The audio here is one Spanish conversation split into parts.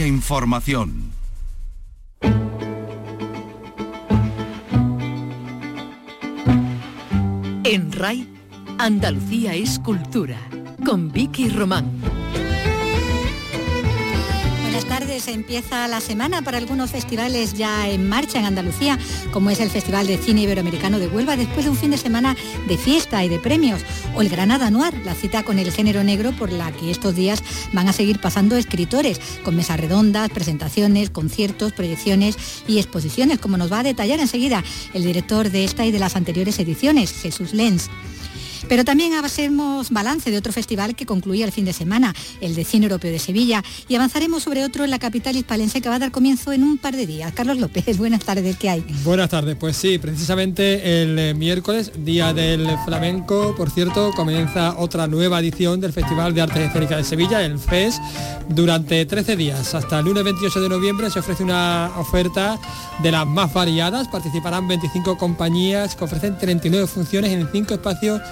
Información. En RAI, Andalucía es cultura, con Vicky Román. Tardes, empieza la semana para algunos festivales ya en marcha en Andalucía, como es el Festival de Cine Iberoamericano de Huelva, después de un fin de semana de fiesta y de premios, o el Granada Noir, la cita con el género negro por la que estos días van a seguir pasando escritores, con mesas redondas, presentaciones, conciertos, proyecciones y exposiciones, como nos va a detallar enseguida el director de esta y de las anteriores ediciones, Jesús Lenz. Pero también hacemos balance de otro festival que concluía el fin de semana, el de Cine Europeo de Sevilla, y avanzaremos sobre otro en la capital hispalense que va a dar comienzo en un par de días. Carlos López, buenas tardes, ¿qué hay? Buenas tardes, pues sí, precisamente el eh, miércoles, Día del Flamenco, por cierto, comienza otra nueva edición del Festival de Artes Escénicas de Sevilla, el FES, durante 13 días. Hasta el lunes 28 de noviembre se ofrece una oferta de las más variadas, participarán 25 compañías que ofrecen 39 funciones en 5 espacios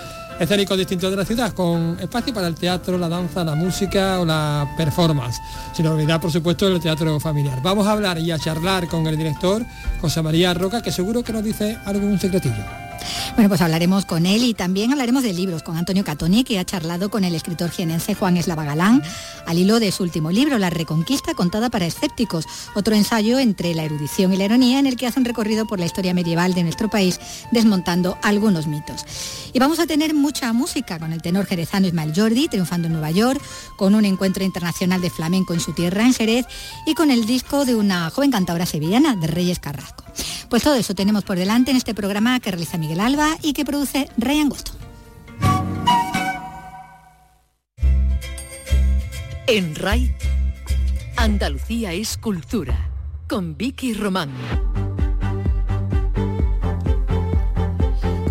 escénicos distintos de la ciudad, con espacio para el teatro, la danza, la música o la performance. Sin olvidar, por supuesto, el teatro familiar. Vamos a hablar y a charlar con el director, José María Roca, que seguro que nos dice algún secretillo. Bueno, pues hablaremos con él y también hablaremos de libros con Antonio Catoni, que ha charlado con el escritor jienense Juan Eslava Galán al hilo de su último libro, La Reconquista contada para escépticos, otro ensayo entre la erudición y la ironía en el que hace un recorrido por la historia medieval de nuestro país, desmontando algunos mitos. Y vamos a tener mucha música con el tenor jerezano Ismael Jordi, triunfando en Nueva York, con un encuentro internacional de flamenco en su tierra, en Jerez, y con el disco de una joven cantadora sevillana, de Reyes Carrasco. Pues todo eso tenemos por delante en este programa que realiza Miguel Alba y que produce Rey Angosto. En RAI, Andalucía es cultura, con Vicky Román.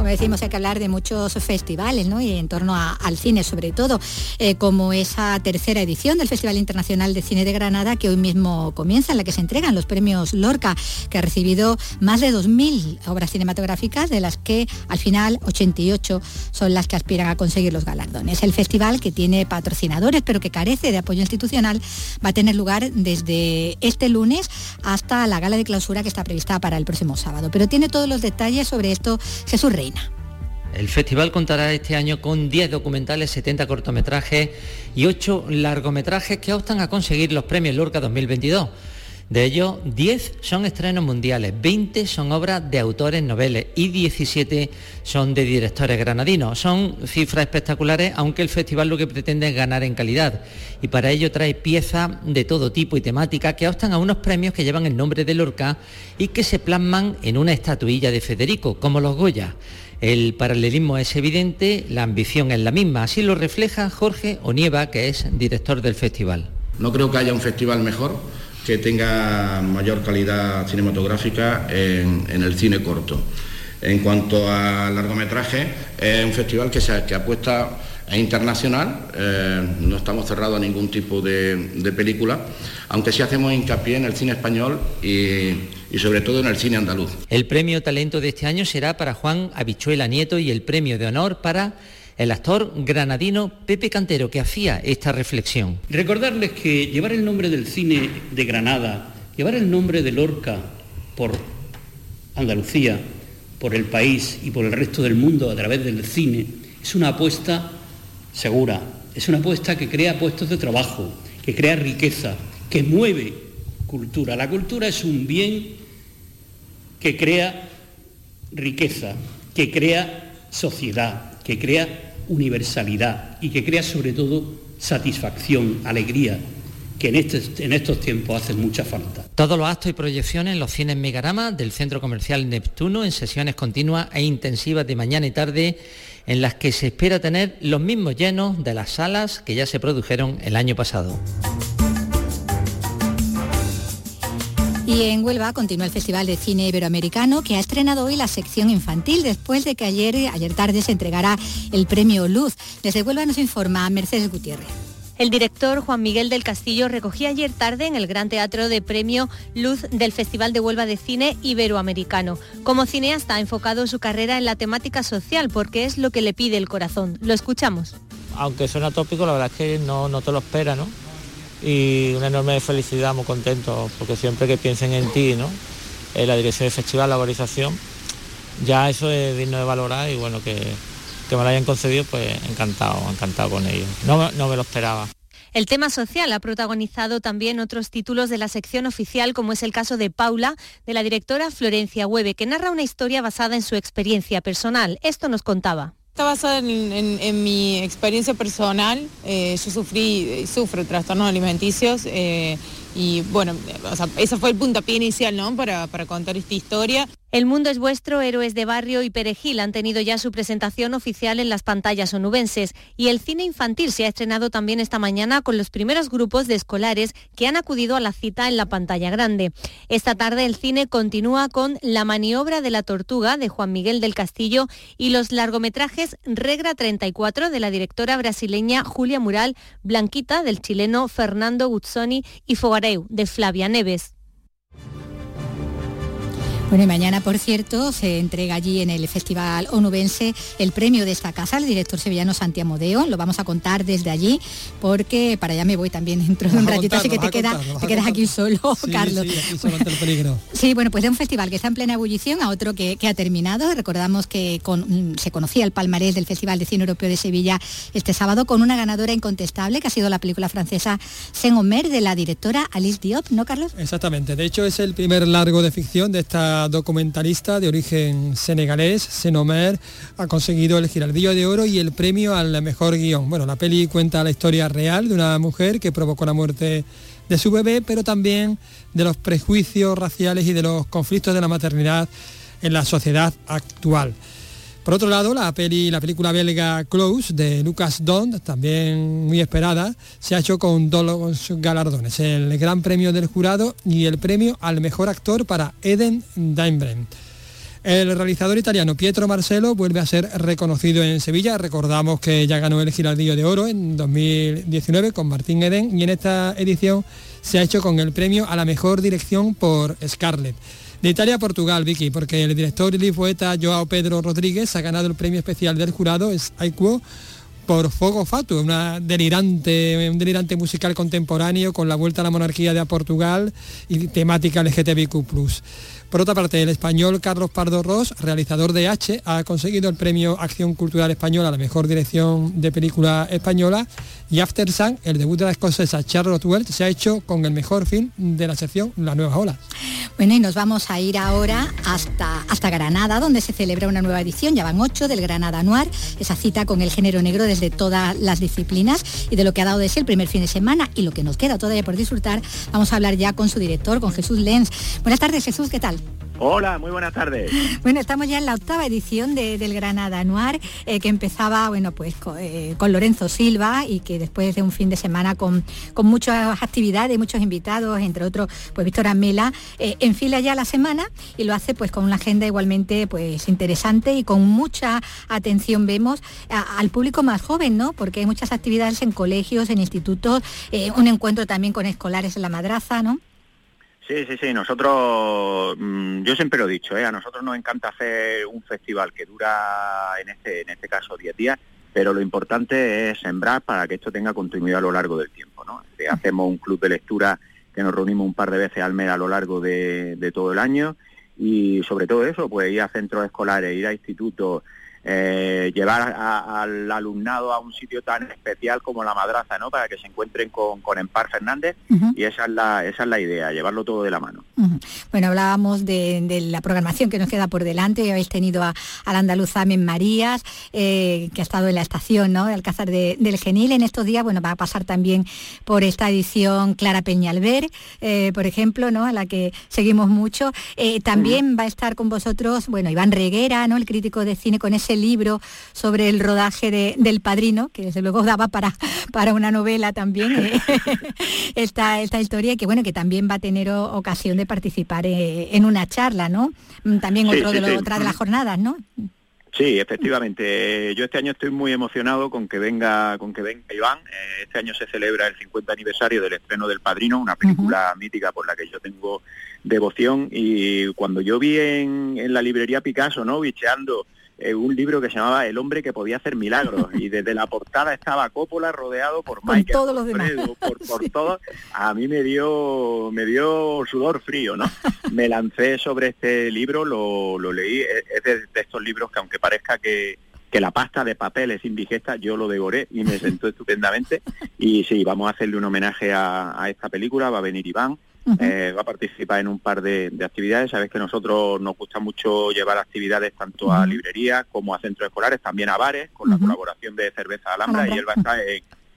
Decimos, hay que hablar de muchos festivales. Y en torno al cine sobre todo, eh, como esa tercera edición del Festival Internacional de Cine de Granada, que hoy mismo comienza, en la que se entregan los premios Lorca, que ha recibido más de 2.000 obras cinematográficas, de las que al final 88 son las que aspiran a conseguir los galardones. El festival, que tiene patrocinadores, pero que carece de apoyo institucional, va a tener lugar desde este lunes hasta la gala de clausura que está prevista para el próximo sábado. Pero tiene todos los detalles sobre esto Jesús Reina. El festival contará este año con 10 documentales, 70 cortometrajes y 8 largometrajes que optan a conseguir los premios Lorca 2022. De ellos, 10 son estrenos mundiales, 20 son obras de autores noveles y 17 son de directores granadinos. Son cifras espectaculares, aunque el festival lo que pretende es ganar en calidad. Y para ello trae piezas de todo tipo y temática que optan a unos premios que llevan el nombre de Lorca y que se plasman en una estatuilla de Federico, como los Goya. El paralelismo es evidente, la ambición es la misma. Así lo refleja Jorge Onieva, que es director del festival. No creo que haya un festival mejor que tenga mayor calidad cinematográfica en, el cine corto. En cuanto a largometraje, es un festival que, se, que apuesta es internacional, eh, no estamos cerrados a ningún tipo de, de, película, aunque sí hacemos hincapié en el cine español y, y, sobre todo en el cine andaluz. El premio Talento de este año será para Juan Habichuela Nieto y el premio de honor para el actor granadino Pepe Cantero, que hacía esta reflexión. Recordarles que llevar el nombre del cine de Granada, llevar el nombre de Lorca por Andalucía, por el país y por el resto del mundo a través del cine, es una apuesta segura. Es una apuesta que crea puestos de trabajo, que crea riqueza, que mueve cultura. La cultura es un bien que crea riqueza, que crea sociedad, que crea universalidad y que crea sobre todo satisfacción, alegría, que en, este, en, estos tiempos hacen mucha falta. Todos los actos y proyecciones en los cines Megarama del Centro Comercial Neptuno en sesiones continuas e intensivas de mañana y tarde en las que se espera tener los mismos llenos de las salas que ya se produjeron el año pasado. Y en Huelva continúa el Festival de Cine Iberoamericano que ha estrenado hoy la sección infantil después de que ayer, ayer tarde se entregara el premio Luz. Desde Huelva nos informa Mercedes Gutiérrez. El director Juan Miguel del Castillo recogía ayer tarde en el Gran Teatro de Premio Luz del Festival de Huelva de Cine Iberoamericano. Como cineasta ha enfocado su carrera en la temática social porque es lo que le pide el corazón. Lo escuchamos. Aunque suena tópico, la verdad es que no, no te lo espera, ¿no? Y una enorme felicidad, muy contento, porque siempre que piensen en ti, ¿no? En la dirección del festival, la organización, ya eso es digno de valorar y bueno, que, que me lo hayan concedido, pues encantado, encantado con ellos. No, no me lo esperaba. El tema social ha protagonizado también otros títulos de la sección oficial, como es el caso de Paula, de la directora Florencia Hueve, que narra una historia basada en su experiencia personal. Esto nos contaba. Está basada en, mi experiencia personal. Eh, yo sufrí y sufro trastornos alimenticios eh, y bueno, ese fue el puntapié inicial ¿no? para contar esta historia. El mundo es vuestro, Héroes de Barrio y Perejil han tenido ya su presentación oficial en las pantallas onubenses y el cine infantil se ha estrenado también esta mañana con los primeros grupos de escolares que han acudido a la cita en la pantalla grande. Esta tarde el cine continúa con La maniobra de la tortuga de Juan Miguel del Castillo y los largometrajes Regra 34 de la directora brasileña Julia Mural, Blanquita del chileno Fernando Guzzoni y Fogareu de Flavia Neves. Bueno, y mañana, por cierto, se entrega allí en el Festival Onubense el premio de esta casa al director sevillano Santi Amodeo. Lo vamos a contar desde allí, porque para allá me voy también dentro de un ratito, así que te, queda, te quedas aquí solo, Carlos. Sí, bueno, pues de un festival que está en plena ebullición a otro que, ha terminado. Recordamos que mm, se conocía el palmarés del Festival de Cine Europeo de Sevilla este sábado con una ganadora incontestable, que ha sido la película francesa Saint-Omer de la directora Alice Diop, ¿no, Carlos? Exactamente. De hecho, es el primer largo de ficción de esta documentalista de origen senegalés, Senomer, ha conseguido el Giraldillo de Oro y el premio al mejor guion. Bueno, la peli cuenta la historia real de una mujer que provocó la muerte de su bebé, pero también de los prejuicios raciales y de los conflictos de la maternidad en la sociedad actual. Por otro lado, la, peli, la película belga Close de Lucas Dont, también muy esperada, se ha hecho con dos galardones, el Gran Premio del Jurado y el premio al Mejor Actor para Eden Daimbrem. El realizador italiano Pietro Marcelo vuelve a ser reconocido en Sevilla. Recordamos que ya ganó el Girardillo de Oro en 2019 con Martín Eden y en esta edición se ha hecho con el premio a la mejor dirección por Scarlett. De Italia a Portugal, Vicky, porque el director y poeta Joao Pedro Rodríguez ha ganado el premio especial del jurado es Aikuo por Fogo Fatu, una delirante, un delirante musical contemporáneo con la vuelta a la monarquía de Portugal y temática LGTBIQ+. Por otra parte, el español Carlos Pardo Ross, realizador de H, ha conseguido el premio Acción Cultural Española a la mejor dirección de película española y After Sun, el debut de la escocesa Charlotte Welch, se ha hecho con el mejor film de la sección La Nueva Ola. Bueno, y nos vamos a ir ahora hasta, hasta Granada, donde se celebra una nueva edición, ya van ocho, del Granada Noir, esa cita con el género negro desde todas las disciplinas y de lo que ha dado de sí el primer fin de semana y lo que nos queda todavía por disfrutar, vamos a hablar ya con su director, con Jesús Lenz. Buenas tardes, Jesús, ¿qué tal? Hola, muy buenas tardes. Bueno, estamos ya en la octava edición del Granada Noir, eh, que empezaba, bueno, pues eh, con, Lorenzo Silva y que después de un fin de semana con, con muchas actividades, muchos invitados, entre otros, pues Víctor Amela, eh, enfila ya la semana y lo hace pues con una agenda igualmente pues interesante y con mucha atención vemos al público más joven, ¿no? Porque hay muchas actividades en colegios, en institutos, un encuentro también con escolares en la madraza, ¿no? Sí, sí, sí, nosotros, mm, yo siempre lo he dicho, ¿eh? a nosotros nos encanta hacer un festival que dura, en este, en este caso, 10 días, pero lo importante es sembrar para que esto tenga continuidad a lo largo del tiempo. ¿no? hacemos un club de lectura que nos reunimos un par de veces al mes a lo largo de, de todo el año y sobre todo eso, pues ir a centros escolares, ir a institutos, eh, llevar al alumnado a un sitio tan especial como la madraza, ¿no? Para que se encuentren con, con Empar Fernández y esa es, la, esa es la idea, llevarlo todo de la mano. Bueno, hablábamos de, la programación que nos queda por delante, habéis tenido a, al andaluz Amen Marías, eh, que ha estado en la estación, ¿no? De Alcázar del Genil. En estos días, bueno, va a pasar también por esta edición Clara Peñalver, eh, por ejemplo, ¿no? A la que seguimos mucho. también va a estar con vosotros, bueno, Iván Reguera, ¿no? El crítico de cine con ese libro sobre el rodaje de, del Padrino, que desde luego daba para, para una novela también, eh, esta, esta historia, que bueno, que también va a tener ocasión de participar eh, en una charla, ¿no? Mm, también otro de otra de las jornadas, ¿no? Sí, efectivamente. Yo este año estoy muy emocionado con que venga, con que venga Iván. Eh, este año se celebra el 50 aniversario del estreno del Padrino, una película mítica por la que yo tengo devoción. Y cuando yo vi en, en la librería Picasso, ¿no? Bicheando eh, un libro que se llamaba El hombre que podía hacer milagros y desde la portada estaba Coppola rodeado por Michael todos los demás. por, por todos. A mí me dio me dio sudor frío, ¿no? Me lancé sobre este libro, lo, lo leí, es de, estos libros que aunque parezca que que la pasta de papel es indigesta, yo lo devoré y me sentó estupendamente. Y sí, vamos a hacerle un homenaje a, a esta película, va a venir Iván, eh, va a participar en un par de, actividades. Sabes que nosotros nos gusta mucho llevar actividades tanto a librerías como a centros escolares, también a bares, con la colaboración de Cerveza Alhambra, y él va a estar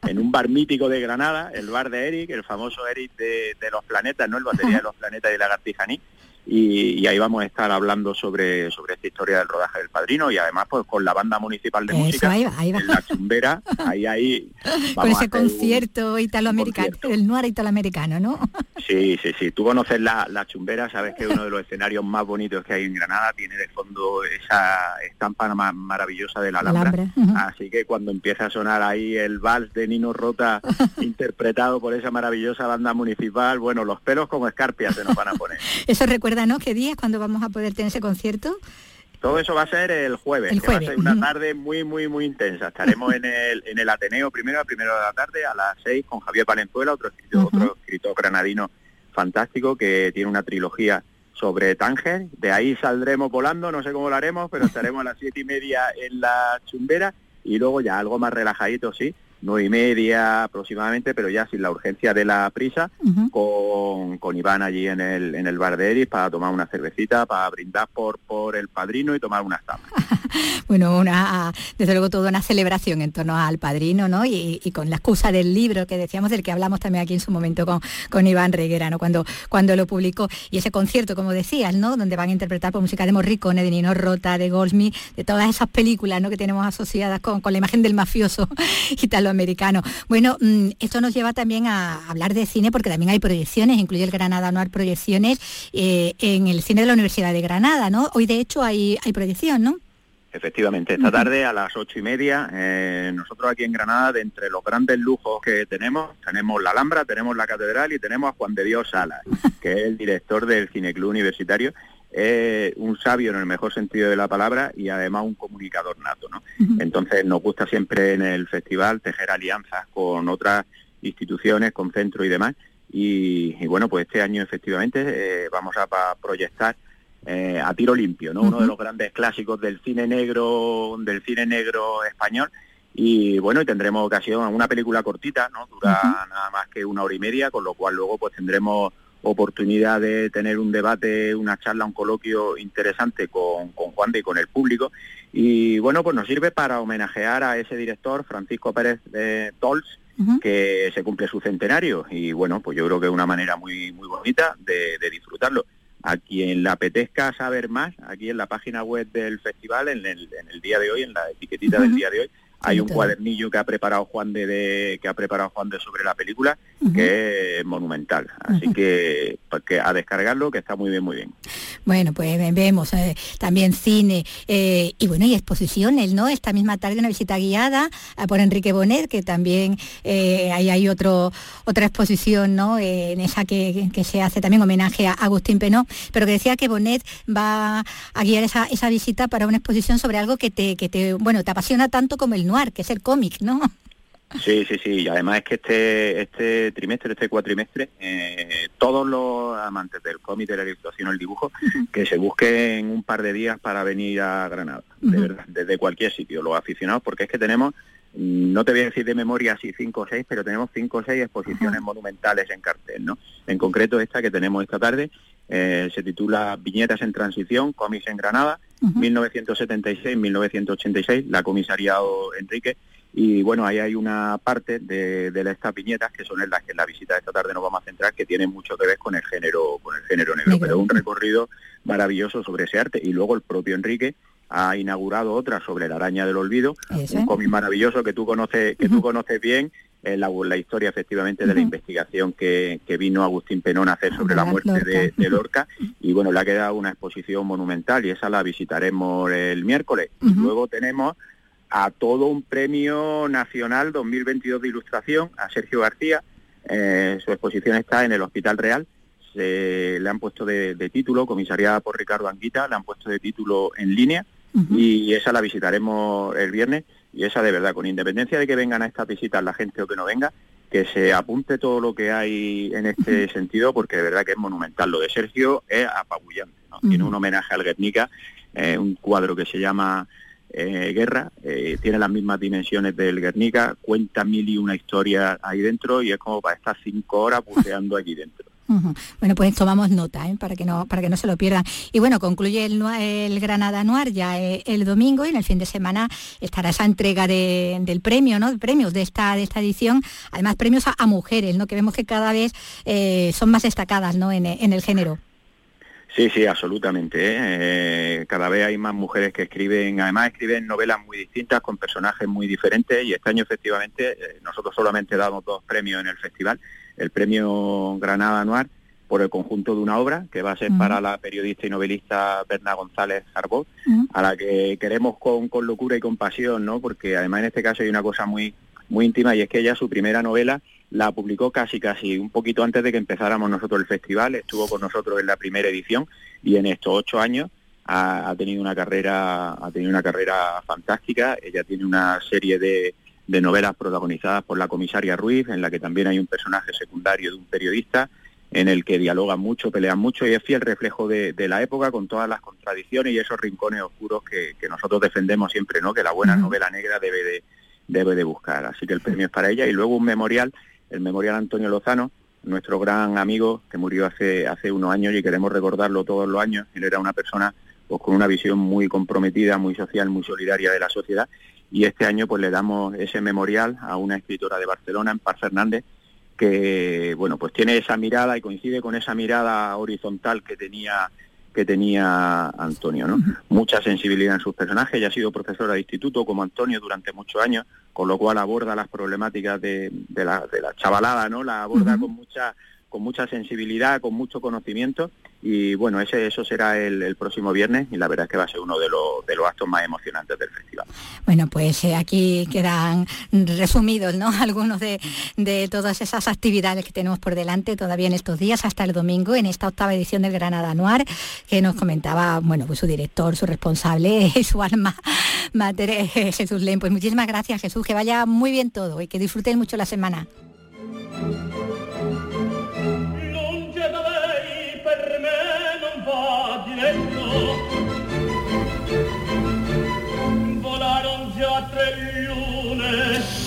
en, un bar mítico de Granada, el bar de Eric, el famoso Eric de, los planetas, ¿no? El batería de los planetas y Lagartijaní y, ahí vamos a estar hablando sobre, sobre esta historia del rodaje del padrino y además pues con la banda municipal de música en la chumbera, ahí ahí con ese concierto italoamericano, el noir italoamericano, ¿no? Sí, sí, sí. Tú conoces la, la chumbera, sabes que es uno de los escenarios más bonitos que hay en Granada, tiene de fondo esa estampa más maravillosa de la Alhambra. Así que cuando empieza a sonar ahí el vals de Nino Rota interpretado por esa maravillosa banda municipal, bueno, los pelos como escarpias se nos van a poner. Eso recuerda ¿no? ¿Qué día cuando vamos a poder tener ese concierto? Todo eso va a ser el jueves, va a ser una tarde muy, muy, muy intensa. Estaremos en el, en el Ateneo primero, a primero de la tarde, a las seis, con Javier Valenzuela, otro escritor, otro escritor granadino fantástico que tiene una trilogía sobre Tánger. De ahí saldremos volando, no sé cómo lo haremos, pero estaremos a las siete y media en la chumbera y luego ya algo más relajadito, sí, nueve y media aproximadamente, pero ya sin la urgencia de la prisa, con, con, Iván allí en el, en el bar de Eris para tomar una cervecita, para brindar por, por el padrino y tomar unas tapas. bueno, una, desde luego toda una celebración en torno al padrino, ¿no? Y, con la excusa del libro que decíamos, del que hablamos también aquí en su momento con, con Iván Reguera, ¿no? Cuando, cuando lo publicó. Y ese concierto, como decías, ¿no? Donde van a interpretar por música de Morricone, de Nino Rota, de Goldsmith, de todas esas películas, ¿no? Que tenemos asociadas con, con la imagen del mafioso italo americano. Bueno, mm, esto nos lleva también a hablar de cine porque también hay proyecciones, incluye el Granada Anual Proyecciones eh, en el cine de la Universidad de Granada, ¿no? Hoy de hecho hay, hay proyección, ¿no? Efectivamente, esta tarde a las ocho y media, eh, nosotros aquí en Granada, de entre los grandes lujos que tenemos, tenemos la Alhambra, tenemos la Catedral y tenemos a Juan de Dios Sala, que es el director del Cineclub Universitario es un sabio en el mejor sentido de la palabra y además un comunicador nato. ¿no? Entonces nos gusta siempre en el festival tejer alianzas con otras instituciones, con centros y demás. Y, bueno, pues este año efectivamente eh, vamos a, proyectar eh, a tiro limpio, ¿no? Uno de los grandes clásicos del cine negro, del cine negro español. Y bueno, y tendremos ocasión una película cortita, ¿no? Dura nada más que una hora y media, con lo cual luego pues tendremos oportunidad de tener un debate, una charla, un coloquio interesante con, con Juan de y con el público. Y bueno, pues nos sirve para homenajear a ese director, Francisco Pérez de Tols, que se cumple su centenario. Y bueno, pues yo creo que es una manera muy, muy bonita de, disfrutarlo. A quien le apetezca saber más, aquí en la página web del festival, en el, en el día de hoy, en la etiquetita del día de hoy, hay un cuadernillo que ha preparado Juan de, que ha preparado Juan de sobre la película que es monumental. Así que, pues a descargarlo que está muy bien, muy bien. Bueno, pues vemos eh, también cine eh, y bueno, y exposiciones, ¿no? Esta misma tarde una visita guiada por Enrique Bonet, que también eh, ahí hay otro, otra exposición, ¿no? en esa que, se hace también homenaje a Agustín Penó, pero que decía que Bonet va a guiar esa, esa visita para una exposición sobre algo que te, que te, bueno, te apasiona tanto como el que es el cómic, ¿no? Sí, sí, sí. Y además es que este este trimestre, este cuatrimestre, eh, todos los amantes del cómic, de la ilustración, el dibujo, que se busquen un par de días para venir a Granada, de verdad, desde cualquier sitio, los aficionados, porque es que tenemos, no te voy a decir de memoria si cinco o seis, pero tenemos cinco o seis exposiciones monumentales en cartel, ¿no? En concreto esta que tenemos esta tarde, eh, se titula Viñetas en Transición, cómics en Granada, 1976-1986, la comisariado Enrique, y bueno, ahí hay una parte de, de estas viñetas que son en las que en la visita de esta tarde nos vamos a centrar, que tienen mucho que ver con el género, con el género negro, pero un recorrido maravilloso sobre ese arte. Y luego el propio Enrique ha inaugurado otra sobre la araña del olvido, un cómic maravilloso que tú conoces, que tú conoces bien eh, la, historia efectivamente de la investigación que, vino Agustín Penón a hacer sobre la muerte de, Lorca. y bueno, le ha quedado una exposición monumental y esa la visitaremos el miércoles. y Luego tenemos a todo un premio nacional 2022 de ilustración a Sergio García. Eh, su exposición está en el Hospital Real. Se, le han puesto de, título, comisariada por Ricardo Anguita, le han puesto de título en línea. Y esa la visitaremos el viernes y esa de verdad, con independencia de que vengan a estas visitas la gente o que no venga, que se apunte todo lo que hay en este sentido, porque de verdad que es monumental. Lo de Sergio es apabullante, Tiene un homenaje al Guernica, eh, un cuadro que se llama eh, Guerra, eh, tiene las mismas dimensiones del Guernica, cuenta mil y una historias ahí dentro y es como para estar cinco horas buceando aquí dentro. Bueno, pues tomamos nota ¿eh? para, que no, para que no se lo pierdan. Y bueno, concluye el, Granada Noir ya eh, el domingo y en el fin de semana estará esa entrega del premio, ¿no? Premios de esta, de esta edición, además premios a, mujeres, ¿no? Que vemos que cada vez eh, son más destacadas, ¿no? En, el género. Sí, sí, absolutamente. cada vez hay más mujeres que escriben, además escriben novelas muy distintas con personajes muy diferentes y este año efectivamente nosotros solamente damos dos premios en el festival el premio Granada Anual por el conjunto de una obra que va a ser para la periodista y novelista Berna González Arbó, a la que queremos con, con, locura y con pasión, ¿no? Porque además en este caso hay una cosa muy muy íntima y es que ella su primera novela la publicó casi casi un poquito antes de que empezáramos nosotros el festival, estuvo con nosotros en la primera edición y en estos ocho años ha, ha tenido una carrera ha tenido una carrera fantástica. Ella tiene una serie de de novelas protagonizadas por la comisaria Ruiz, en la que también hay un personaje secundario de un periodista, en el que dialogan mucho, pelean mucho y es fiel reflejo de, la época con todas las contradicciones y esos rincones oscuros que, nosotros defendemos siempre, ¿no? Que la buena novela negra debe de, debe de buscar. Así que el premio es para ella y luego un memorial, el memorial Antonio Lozano, nuestro gran amigo que murió hace, hace unos años y queremos recordarlo todos los años. Él era una persona pues, con una visión muy comprometida, muy social, muy solidaria de la sociedad y este año pues le damos ese memorial a una escritora de Barcelona, Empar Fernández, que bueno pues tiene esa mirada y coincide con esa mirada horizontal que tenía que tenía Antonio, ¿no? Mucha sensibilidad en sus personajes, ella ha sido profesora de instituto como Antonio durante muchos años, con lo cual aborda las problemáticas de, la, de la chavalada, ¿no? La aborda con mucha con mucha sensibilidad, con mucho conocimiento y bueno, ese, eso será el, próximo viernes y la verdad es que va a ser uno de, los, de los actos más emocionantes del festival. Bueno, pues eh, aquí quedan resumidos ¿no? algunos de, todas esas actividades que tenemos por delante todavía en estos días hasta el domingo en esta octava edición del Granada Noir que nos comentaba bueno, pues su director, su responsable, su alma mater, eh, Jesús Len. Pues muchísimas gracias Jesús, que vaya muy bien todo y que disfruten mucho la semana.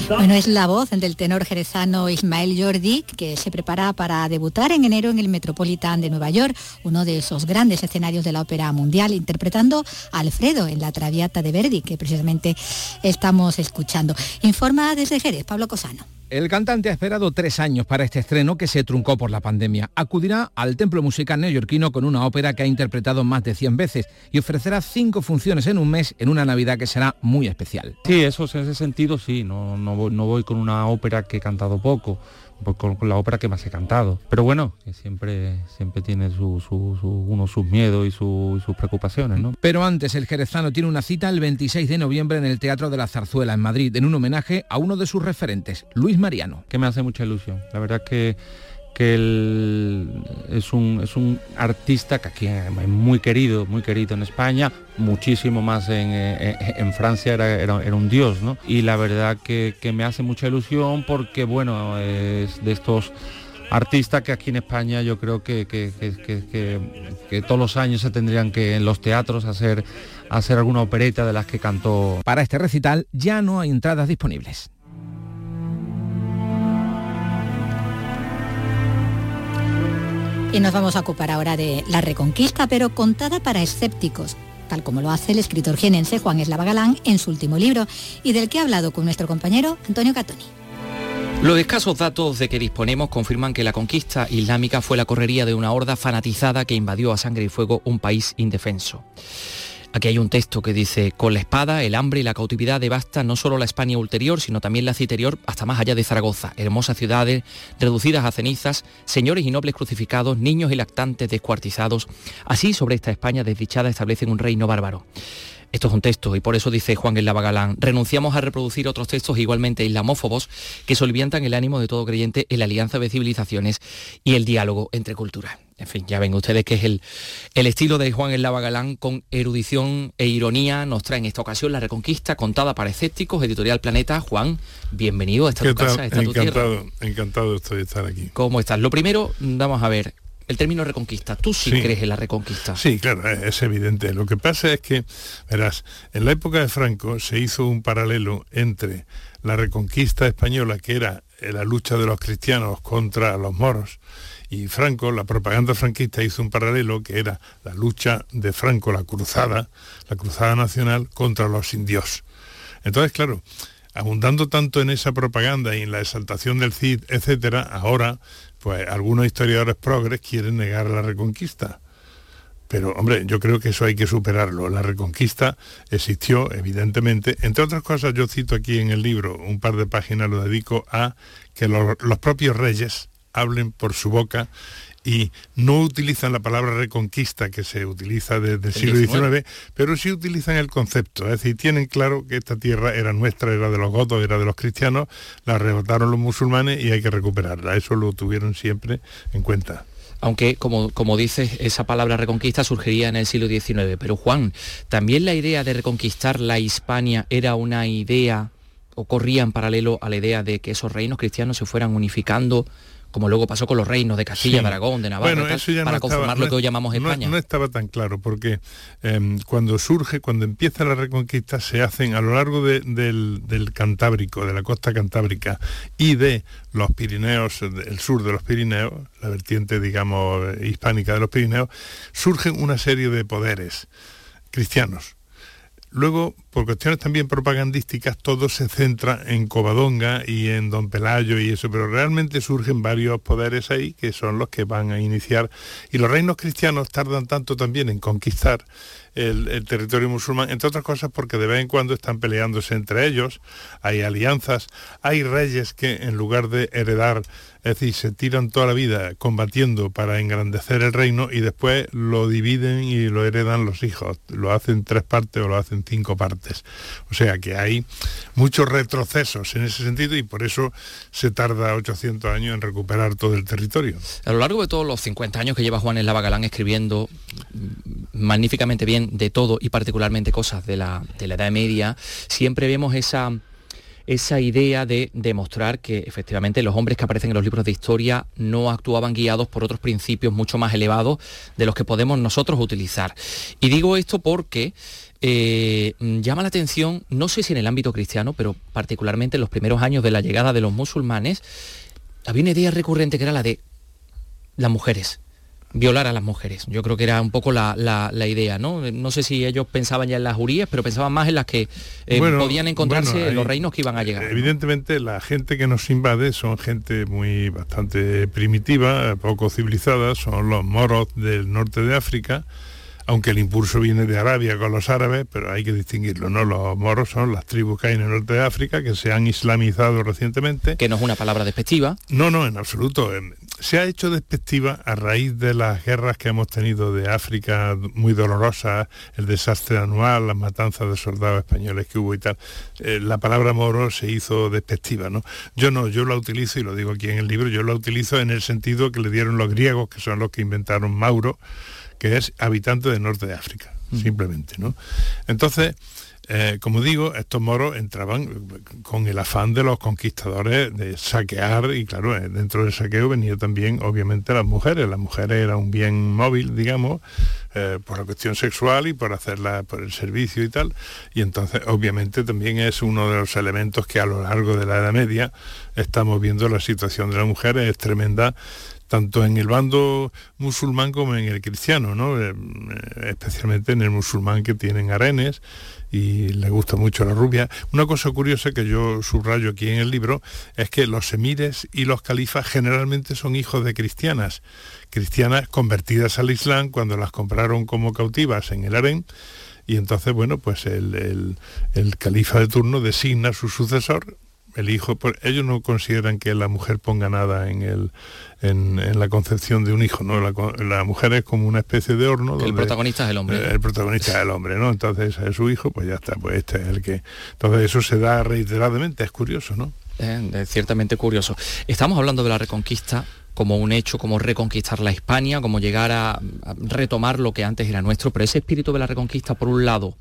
Bueno, es la voz del tenor jerezano Ismael Jordi, que se prepara para debutar en enero en el Metropolitan de Nueva York, uno de esos grandes escenarios de la ópera mundial, interpretando a Alfredo en la Traviata de Verdi, que precisamente estamos escuchando. Informa desde Jerez, Pablo Cosano. El cantante ha esperado tres años para este estreno que se truncó por la pandemia. Acudirá al Templo Musical Neoyorquino con una ópera que ha interpretado más de 100 veces y ofrecerá cinco funciones en un mes en una Navidad que será muy especial. Sí, eso en ese sentido sí, no, no voy con una ópera que he cantado poco pues, con, la ópera que más he cantado. Pero bueno, que siempre, siempre tiene su, uno sus miedos y sus preocupaciones, ¿no? Pero antes, el jerezano tiene una cita el 26 de noviembre en el Teatro de la Zarzuela, en Madrid, en un homenaje a uno de sus referentes, Luis Mariano. Que me hace mucha ilusión. La verdad que que él es un, es un artista que aquí es muy querido, muy querido en España, muchísimo más en, en, Francia era, era, un dios, ¿no? Y la verdad que, me hace mucha ilusión porque, bueno, es de estos artistas que aquí en España yo creo que, que, todos los años se tendrían que en los teatros hacer, hacer alguna opereta de las que cantó. Para este recital ya no hay entradas disponibles. Y nos vamos a ocupar ahora de la reconquista, pero contada para escépticos, tal como lo hace el escritor jienense Juan Eslava Galán en su último libro, y del que ha hablado con nuestro compañero Antonio Catoni. Los escasos datos de que disponemos confirman que la conquista islámica fue la correría de una horda fanatizada que invadió a sangre y fuego un país indefenso. Aquí hay un texto que dice, con la espada, el hambre y la cautividad devastan no solo la España ulterior, sino también la citerior hasta más allá de Zaragoza. Hermosas ciudades reducidas a cenizas, señores y nobles crucificados, niños y lactantes descuartizados. Así sobre esta España desdichada establecen un reino bárbaro. Esto es un texto y por eso dice Juan el Galán, renunciamos a reproducir otros textos igualmente islamófobos que solvientan el ánimo de todo creyente en la alianza de civilizaciones y el diálogo entre culturas. En fin, ya ven ustedes que es el, el estilo de Juan el Galán con erudición e ironía. Nos trae en esta ocasión La Reconquista contada para escépticos, editorial Planeta. Juan, bienvenido a esta tu casa, esta encantado, tu tierra. Encantado estoy de estar aquí. ¿Cómo estás? Lo primero, vamos a ver, el término reconquista. ¿Tú sí, crees en la reconquista? Sí, claro, es evidente. Lo que pasa es que, verás, en la época de Franco se hizo un paralelo entre la reconquista española, que era la lucha de los cristianos contra los moros, y Franco, la propaganda franquista hizo un paralelo que era la lucha de Franco, la cruzada, la cruzada nacional contra los indios. Entonces, claro, abundando tanto en esa propaganda y en la exaltación del Cid, etcétera, ahora pues algunos historiadores progres quieren negar la reconquista. Pero, hombre, yo creo que eso hay que superarlo. La reconquista existió, evidentemente. Entre otras cosas, yo cito aquí en el libro, un par de páginas lo dedico a que los, los propios reyes hablen por su boca y no utilizan la palabra reconquista que se utiliza desde el siglo XIX, pero sí utilizan el concepto, es decir, tienen claro que esta tierra era nuestra, era de los gotos, era de los cristianos, la arrebataron los musulmanes y hay que recuperarla, eso lo tuvieron siempre en cuenta. Aunque como, como dices, esa palabra reconquista surgiría en el siglo XIX. Pero Juan, ¿también la idea de reconquistar la Hispania era una idea o corría en paralelo a la idea de que esos reinos cristianos se fueran unificando como luego pasó con los reinos de Castilla, de Aragón, de Navarra, para conformar lo que hoy llamamos España. No, estaba tan claro, porque em, cuando surge, cuando empieza la reconquista, se hacen a lo largo del, Cantábrico, de la costa cantábrica y de los Pirineos, el sur de los Pirineos, la vertiente, digamos, hispánica de los Pirineos, surgen una serie de poderes cristianos Luego, por cuestiones también propagandísticas, todo se centra en Covadonga y en Don Pelayo y eso, pero realmente surgen varios poderes ahí que son los que van a iniciar. Y los reinos cristianos tardan tanto también en conquistar el, territorio musulmán, entre otras cosas porque de vez en cuando están peleándose entre ellos, hay alianzas, hay reyes que en lugar de heredar es decir, se tiran toda la vida combatiendo para engrandecer el reino y después lo dividen y lo heredan los hijos. Lo hacen tres partes o lo hacen cinco partes. O sea que hay muchos retrocesos en ese sentido y por eso se tarda 800 años en recuperar todo el territorio. A lo largo de todos los 50 años que lleva Juan en Lava escribiendo magníficamente bien de todo y particularmente cosas de la, de la Edad Media, siempre vemos esa esa idea de demostrar que efectivamente los hombres que aparecen en los libros de historia no actuaban guiados por otros principios mucho más elevados de los que podemos nosotros utilizar. Y digo esto porque eh, llama la atención, no sé si en el ámbito cristiano, pero particularmente en los primeros años de la llegada de los musulmanes, había una idea recurrente que era la de las mujeres violar a las mujeres. Yo creo que era un poco la, idea, ¿no? No sé si ellos pensaban ya en las jurías, pero pensaban más en las que eh, podían encontrarse en los reinos que iban a llegar. Evidentemente la gente que nos invade son gente muy bastante primitiva, poco civilizada, son los moros del norte de África, aunque el impulso viene de Arabia con los árabes, pero hay que distinguirlo, ¿no? Los moros son las tribus que hay en el norte de África, que se han islamizado recientemente. Que no es una palabra despectiva. No, no, en absoluto se ha hecho despectiva a raíz de las guerras que hemos tenido de África, muy dolorosas, el desastre anual, las matanzas de soldados españoles que hubo y tal. Eh, la palabra moro se hizo despectiva, ¿no? Yo no, yo la utilizo, y lo digo aquí en el libro, yo la utilizo en el sentido que le dieron los griegos, que son los que inventaron Mauro, que es habitante del norte de África, mm. simplemente, ¿no? Entonces, eh, como digo, estos moros entraban con el afán de los conquistadores de saquear y claro, eh, dentro del saqueo venía también obviamente las mujeres. Las mujeres eran un bien móvil, digamos, eh, por la cuestión sexual y por hacerla por el servicio y tal. Y entonces obviamente también es uno de los elementos que a lo largo de la Edad Media estamos viendo la situación de las mujeres es tremenda tanto en el bando musulmán como en el cristiano, ¿no? especialmente en el musulmán que tienen arenes y le gusta mucho la rubia. Una cosa curiosa que yo subrayo aquí en el libro es que los emires y los califas generalmente son hijos de cristianas, cristianas convertidas al Islam cuando las compraron como cautivas en el harén y entonces, bueno, pues el, el, califa de turno designa a su sucesor el hijo, ellos no consideran que la mujer ponga nada en el en, la concepción de un hijo, ¿no? La, mujer es como una especie de horno. el protagonista es el hombre. El protagonista es el hombre, ¿no? Entonces es su hijo, pues ya está, pues este es el que. Entonces eso se da reiteradamente, es curioso, ¿no? Eh, ciertamente curioso. Estamos hablando de la reconquista como un hecho, como reconquistar la España, como llegar a, retomar lo que antes era nuestro, pero ese espíritu de la reconquista, por un lado,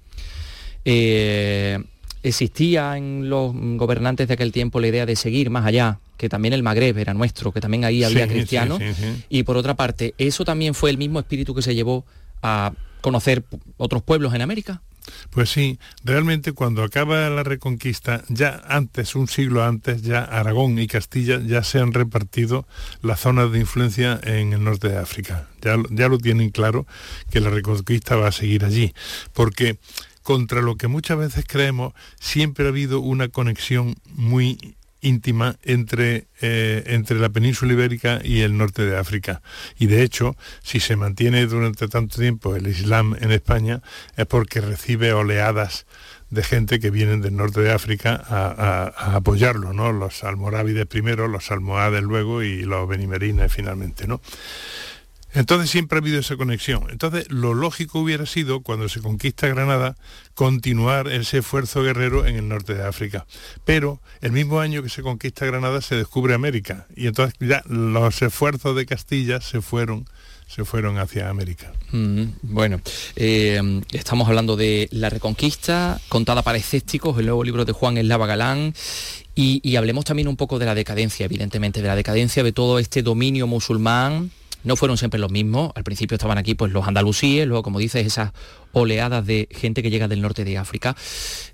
eh, existía en los gobernantes de aquel tiempo la idea de seguir más allá, que también el Magreb era nuestro, que también ahí había cristianos, y por otra parte, ¿eso también fue el mismo espíritu que se llevó a conocer otros pueblos en América? Pues sí, realmente cuando acaba la reconquista, ya antes, un siglo antes, ya Aragón y Castilla ya se han repartido las zonas de influencia en el norte de África. Ya, ya lo tienen claro que la reconquista va a seguir allí, porque contra lo que muchas veces creemos, siempre ha habido una conexión muy íntima entre, eh, entre la península ibérica y el norte de África. Y de hecho, si se mantiene durante tanto tiempo el Islam en España, es porque recibe oleadas de gente que vienen del norte de África a, apoyarlo, ¿no? Los almorávides primero, los almohades luego y los benimerines finalmente, ¿no? Entonces siempre ha habido esa conexión. Entonces lo lógico hubiera sido, cuando se conquista Granada, continuar ese esfuerzo guerrero en el norte de África. Pero el mismo año que se conquista Granada se descubre América. Y entonces ya los esfuerzos de Castilla se fueron se fueron hacia América. Mm, bueno, eh, estamos hablando de la Reconquista, contada para escépticos, el nuevo libro de Juan Eslava Galán, y hablemos también un poco de la decadencia, evidentemente, de la decadencia de todo este dominio musulmán no fueron siempre los mismos. Al principio estaban aquí pues los andalusíes, luego como dices, esas oleadas de gente que llega del norte de África.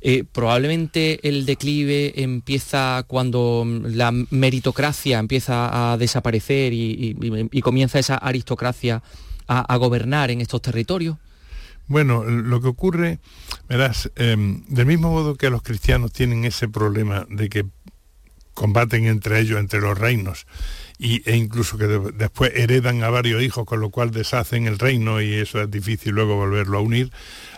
Eh, probablemente el declive empieza cuando la meritocracia empieza a desaparecer y, comienza esa aristocracia a, gobernar en estos territorios. Bueno, lo que ocurre, verás, em, del mismo modo que los cristianos tienen ese problema de que combaten entre ellos, entre los reinos, e incluso que después heredan a varios hijos, con lo cual deshacen el reino y eso es difícil luego volverlo a unir.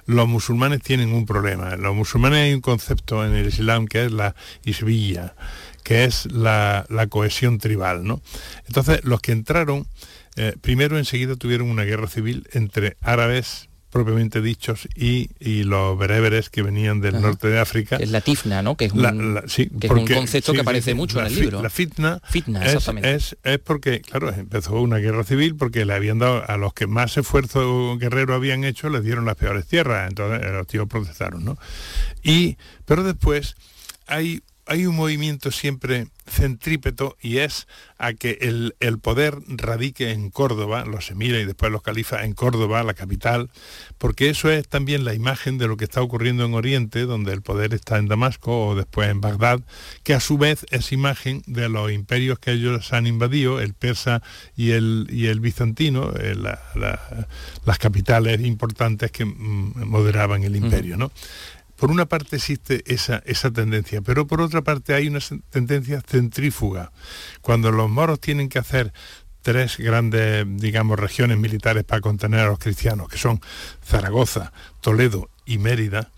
Los musulmanes tienen un problema. Los musulmanes hay un concepto en el Islam que es la isbilla, que es la, cohesión tribal. ¿no? Entonces, los que entraron, eh, primero enseguida tuvieron una guerra civil entre árabes, propiamente dichos y, los bereberes que venían del norte de África. es la tifna, ¿no? Que es un, concepto que aparece mucho en el libro. La fitna, es, es, porque, claro, empezó una guerra civil porque le habían dado a los que más esfuerzo guerrero habían hecho, les dieron las peores tierras, entonces los tíos procesaron, ¿no? Y, pero después hay hay un movimiento siempre centrípeto y es a que el, poder radique en Córdoba, los emires y después los califas en Córdoba, la capital, porque eso es también la imagen de lo que está ocurriendo en Oriente, donde el poder está en Damasco o después en Bagdad, que a su vez es imagen de los imperios que ellos han invadido, el persa y el, y el bizantino, eh, las capitales importantes que mm, moderaban el imperio. ¿no? Por una parte existe esa, esa tendencia, pero por otra parte hay una tendencia centrífuga. Cuando los moros tienen que hacer tres grandes, digamos, regiones militares para contener a los cristianos, que son Zaragoza, Toledo y Mérida,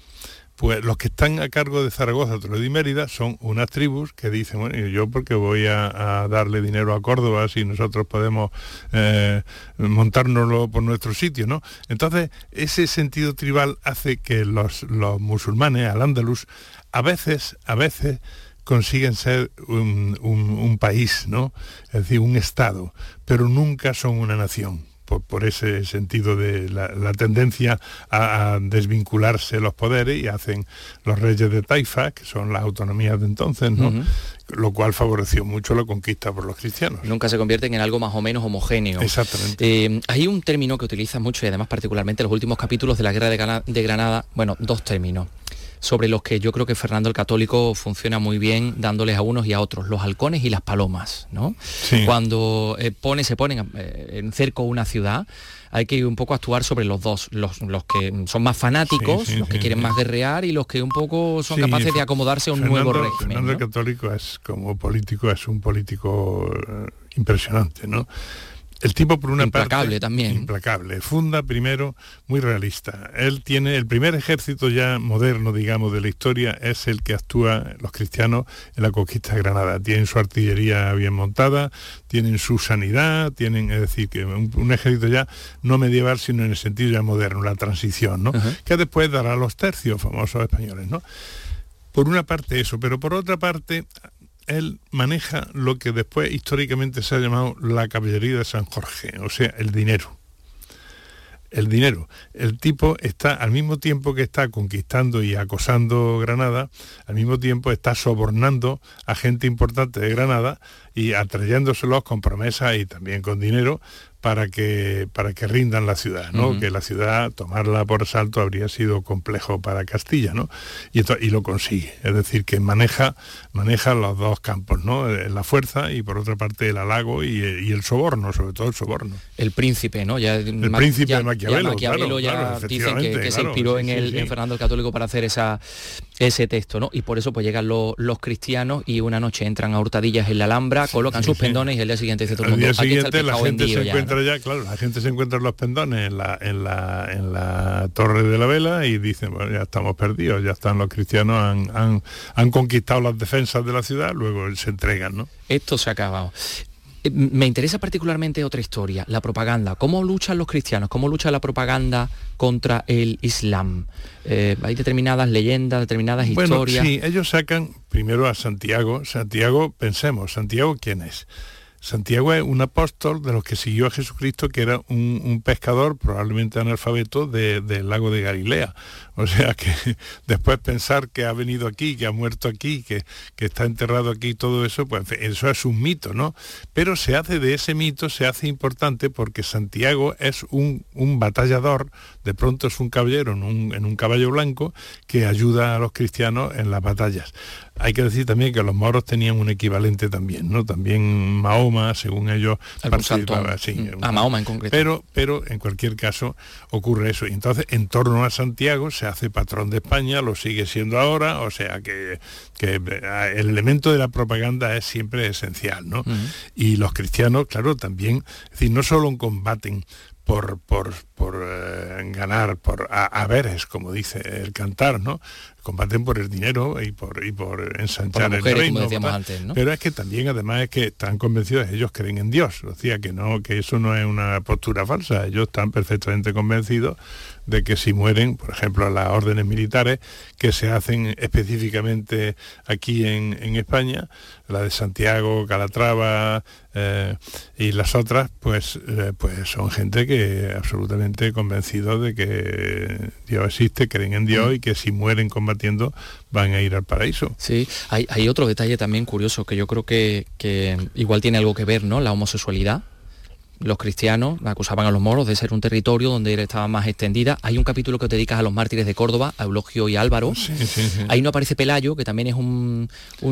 pues los que están a cargo de Zaragoza, Toledo y Mérida son unas tribus que dicen, bueno, yo porque voy a, darle dinero a Córdoba si nosotros podemos eh, montárnoslo por nuestro sitio, ¿no? Entonces, ese sentido tribal hace que los, musulmanes, al andaluz, a veces, a veces consiguen ser un, un país, ¿no? Es decir, un Estado, pero nunca son una nación por, ese sentido de la, tendencia a, desvincularse los poderes y hacen los reyes de Taifa, que son las autonomías de entonces, ¿no? lo cual favoreció mucho la conquista por los cristianos. Nunca se convierten en algo más o menos homogéneo. Exactamente. Eh, hay un término que utiliza mucho y además particularmente en los últimos capítulos de la Guerra de Granada, bueno, dos términos sobre los que yo creo que Fernando el Católico funciona muy bien dándoles a unos y a otros, los halcones y las palomas, ¿no? Cuando eh, pone, se ponen eh, en cerco una ciudad, hay que un poco actuar sobre los dos, los, que son más fanáticos, los que quieren más guerrear y los que un poco son capaces de acomodarse a un nuevo régimen. Fernando el Católico es como político, es un político eh, impresionante, ¿no? El tipo por una implacable parte también. implacable funda primero muy realista. Él tiene el primer ejército ya moderno digamos de la historia es el que actúa los cristianos en la conquista de Granada. Tienen su artillería bien montada tienen su sanidad tienen es decir que un, ejército ya no medieval sino en el sentido ya moderno la transición no que después dará los tercios famosos españoles no por una parte eso pero por otra parte él maneja lo que después históricamente se ha llamado la caballería de San Jorge, o sea, el dinero. El dinero. El tipo está, al mismo tiempo que está conquistando y acosando Granada, al mismo tiempo está sobornando a gente importante de Granada y atrayéndoselos con promesas y también con dinero para que, para que rindan la ciudad, ¿no? Que la ciudad, tomarla por asalto habría sido complejo para Castilla, ¿no? Y, y lo consigue. Es decir, que maneja, maneja los dos campos, ¿no? Eh, la fuerza y por otra parte el halago y, el soborno, sobre todo el soborno. El príncipe, ¿no? Ya, el príncipe ya, Maquiavelo, Maquiavelo ya dicen que, se inspiró en, el, en Fernando el Católico para hacer esa, ese texto, ¿no? Y por eso pues llegan los, los cristianos y una noche entran a hurtadillas en la Alhambra, colocan sus pendones y el día siguiente dice todo el mundo, aquí está el la gente se encuentra ya, claro, la gente se encuentra los pendones en la, en la, en la torre de la vela y dicen, bueno, ya estamos perdidos, ya están los cristianos, han, han, han conquistado las defensas de la ciudad, luego se entregan, ¿no? Esto se ha acabado. Eh, me interesa particularmente otra historia, la propaganda. ¿Cómo luchan los cristianos? ¿Cómo lucha la propaganda contra el Islam? Eh, hay determinadas leyendas, determinadas historias. Bueno, sí, ellos sacan primero a Santiago. Santiago, pensemos, Santiago, ¿quién es? Santiago es un apóstol de los que siguió a Jesucristo, que era un, pescador, probablemente analfabeto, del lago de Galilea. O sea que después pensar que ha venido aquí, que ha muerto aquí, que, que está enterrado aquí, todo eso, pues eso es un mito, ¿no? Pero se hace de ese mito, se hace importante porque Santiago es un, batallador, de pronto es un caballero en un, en un caballo blanco que ayuda a los cristianos en las batallas. Hay que decir también que los moros tenían un equivalente también, ¿no? También Mahoma, según ellos, participaba, sí, mm, a Mahoma en concreto. Pero, pero en cualquier caso ocurre eso. Y entonces, en torno a Santiago se hace patrón de España, lo sigue siendo ahora, o sea que, que eh, el elemento de la propaganda es siempre esencial, ¿no? Y los cristianos, claro, también, es decir, no solo combaten por, por, por eh, ganar, por a, veres, como dice el cantar, ¿no? Combaten por el dinero y por, y por ensanchar el reino. Pero es que también además es que están convencidos, ellos creen en Dios. O sea, que no, que eso no es una postura falsa. Ellos están perfectamente convencidos de que si mueren, por ejemplo, las órdenes militares que se hacen específicamente aquí en, España, la de Santiago, Calatrava eh, y las otras, pues, eh, pues son gente que absolutamente convencidos de que Dios existe, creen en Dios y que si mueren combatiendo van a ir al paraíso. Sí, hay, hay otro detalle también curioso que yo creo que, que igual tiene algo que ver, ¿no? La homosexualidad los cristianos acusaban a los moros de ser un territorio donde estaba más extendida. Hay un capítulo que te dedicas a los mártires de Córdoba, a Eulogio y Álvaro. Ahí no aparece Pelayo, que también es un,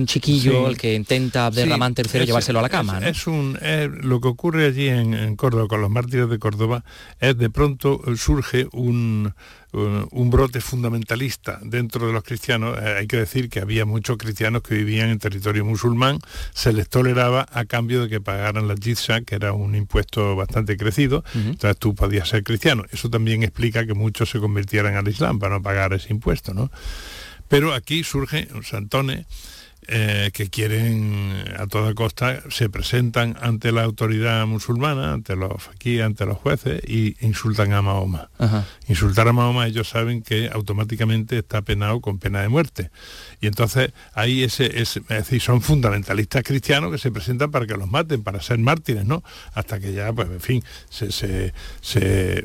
chiquillo el que intenta derramar tercero llevárselo a la cama. Es, un, lo que ocurre allí en Córdoba con los mártires de Córdoba es de pronto surge un un brote fundamentalista dentro de los cristianos. Eh, hay que decir que había muchos cristianos que vivían en territorio musulmán, se les toleraba a cambio de que pagaran la jizya, que era un impuesto bastante crecido, entonces tú podías ser cristiano. Eso también explica que muchos se convirtieran al Islam para no pagar ese impuesto. ¿no? Pero aquí surge un Santone, eh, que quieren a toda costa, se presentan ante la autoridad musulmana, ante los aquí, ante los jueces, y insultan a Mahoma. Insultar a Mahoma ellos saben que automáticamente está penado con pena de muerte. Y entonces ahí ese, es decir, son fundamentalistas cristianos que se presentan para que los maten, para ser mártires, ¿no? Hasta que ya, pues, en fin, se,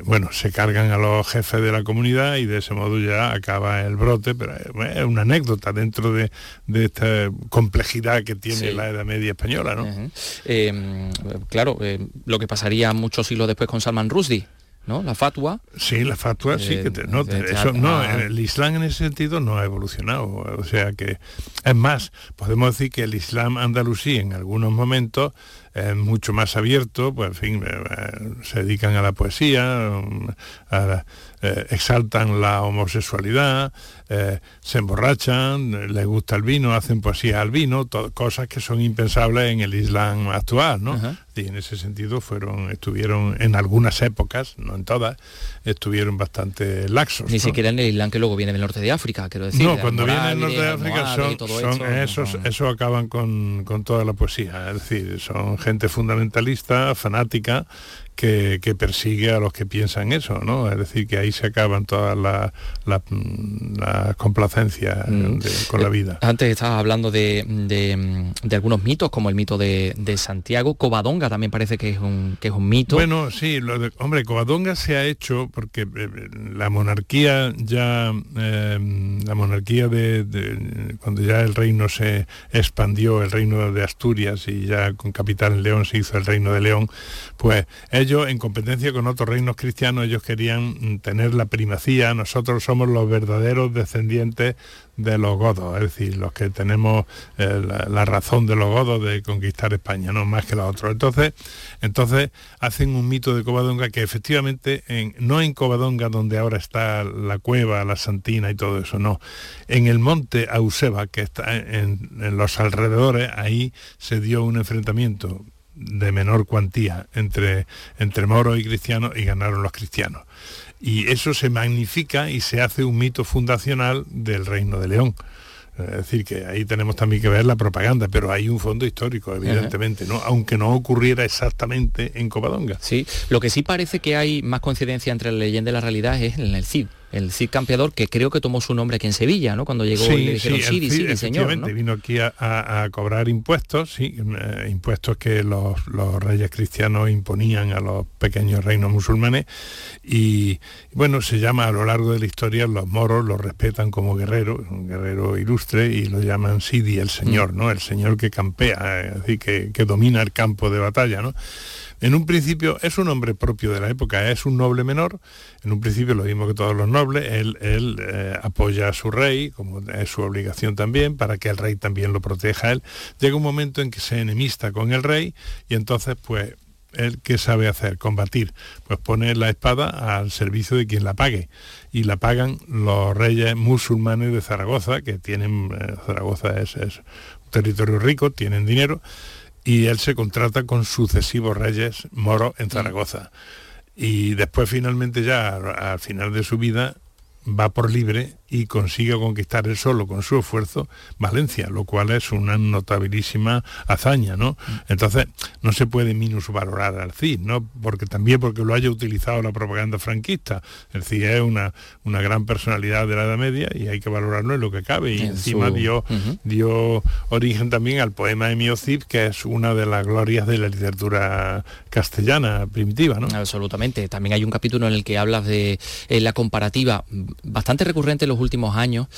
bueno, se cargan a los jefes de la comunidad y de ese modo ya acaba el brote, pero es una anécdota dentro de, de esta complejidad que tiene la Edad Media española, ¿no? Eh, claro, eh, lo que pasaría muchos siglos después con Salman Rushdie, ¿no? La fatua. Sí, la fatua sí que no, eso, no, el Islam en ese sentido no ha evolucionado. O sea que, es más, podemos decir que el Islam andalusí en algunos momentos es mucho más abierto, pues en fin, se dedican a la poesía, a exaltan la homosexualidad, se emborrachan, les gusta el vino, hacen poesía al vino, cosas que son impensables en el Islam actual, ¿no? Y en ese sentido fueron, estuvieron en algunas épocas, no en todas, estuvieron bastante laxos. Ni siquiera en el Islam que luego viene del norte de África, quiero decir. No, cuando viene del norte de África son, esos, eso acaban con, con toda la poesía, es decir, son gente fundamentalista, fanática, que, persigue a los que piensan eso, ¿no? Es decir, que ahí se acaban todas las la, la complacencias mm. con la eh, vida. Antes estabas hablando de, de, algunos mitos, como el mito de, Santiago. Covadonga también parece que es un, que es un mito. Bueno, sí, lo de, hombre, Covadonga se ha hecho porque eh, la monarquía ya, eh, la monarquía de, cuando ya el reino se expandió, el reino de Asturias y ya con capital León se hizo el reino de León, pues ellos, en competencia con otros reinos cristianos, ellos querían tener la primacía, nosotros somos los verdaderos descendientes de los godos, es decir, los que tenemos eh, la, razón de los godos de conquistar España, no más que los otros. Entonces, entonces hacen un mito de Covadonga que efectivamente, en, no en Covadonga donde ahora está la cueva, la Santina y todo eso, no. En el monte Auseba, que está en, en los alrededores, ahí se dio un enfrentamiento de menor cuantía entre, entre moros y cristianos y ganaron los cristianos. Y eso se magnifica y se hace un mito fundacional del Reino de León. Es decir, que ahí tenemos también que ver la propaganda, pero hay un fondo histórico, evidentemente, ¿no? aunque no ocurriera exactamente en Covadonga. Sí, lo que sí parece que hay más coincidencia entre la leyenda y la realidad es en el Cid el Cid Campeador, que creo que tomó su nombre aquí en Sevilla, ¿no? Cuando llegó y le dijeron, sí, sí, señor. vino aquí a, cobrar impuestos, sí, eh, impuestos que los, reyes cristianos imponían a los pequeños reinos musulmanes. Y bueno, se llama a lo largo de la historia, los moros lo respetan como guerrero, un guerrero ilustre, y lo llaman Sidi, el señor, ¿no? El señor que campea, es decir, que, que domina el campo de batalla, ¿no? En un principio es un hombre propio de la época, es un noble menor, en un principio lo mismo que todos los nobles, él, eh, apoya a su rey, como es su obligación también, para que el rey también lo proteja a él. Llega un momento en que se enemista con el rey y entonces pues él qué sabe hacer, combatir, pues pone la espada al servicio de quien la pague. Y la pagan los reyes musulmanes de Zaragoza, que tienen, eh, Zaragoza es, es un territorio rico, tienen dinero, y él se contrata con sucesivos reyes moros en Zaragoza. Y después finalmente ya al final de su vida va por libre y consigue conquistar él solo con su esfuerzo Valencia, lo cual es una notabilísima hazaña, ¿no? Entonces, no se puede minusvalorar al CID, ¿no? Porque también porque lo haya utilizado la propaganda franquista. El CID es una, una gran personalidad de la Edad Media y hay que valorarlo en lo que cabe. Y encima dio, dio origen también al poema de Mio Cid, que es una de las glorias de la literatura castellana primitiva, ¿no? Absolutamente. También hay un capítulo en el que hablas de eh, la comparativa bastante recurrente en los últimos años.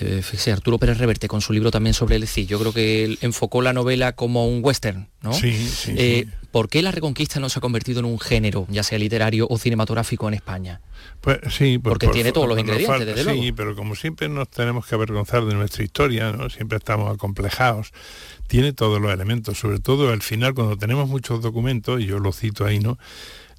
Eh, fíjese, Arturo Pérez Reverte con su libro también sobre el CID. Yo creo que él enfocó la novela como un western, ¿no? Sí, sí, eh, ¿Por qué la Reconquista no se ha convertido en un género, ya sea literario o cinematográfico en España? Pues sí, pues porque tiene todos los ingredientes, desde luego. Sí, pero como siempre nos tenemos que avergonzar de nuestra historia, ¿no? Siempre estamos acomplejados. Tiene todos los elementos, sobre todo al final cuando tenemos muchos documentos, y yo lo cito ahí, ¿no?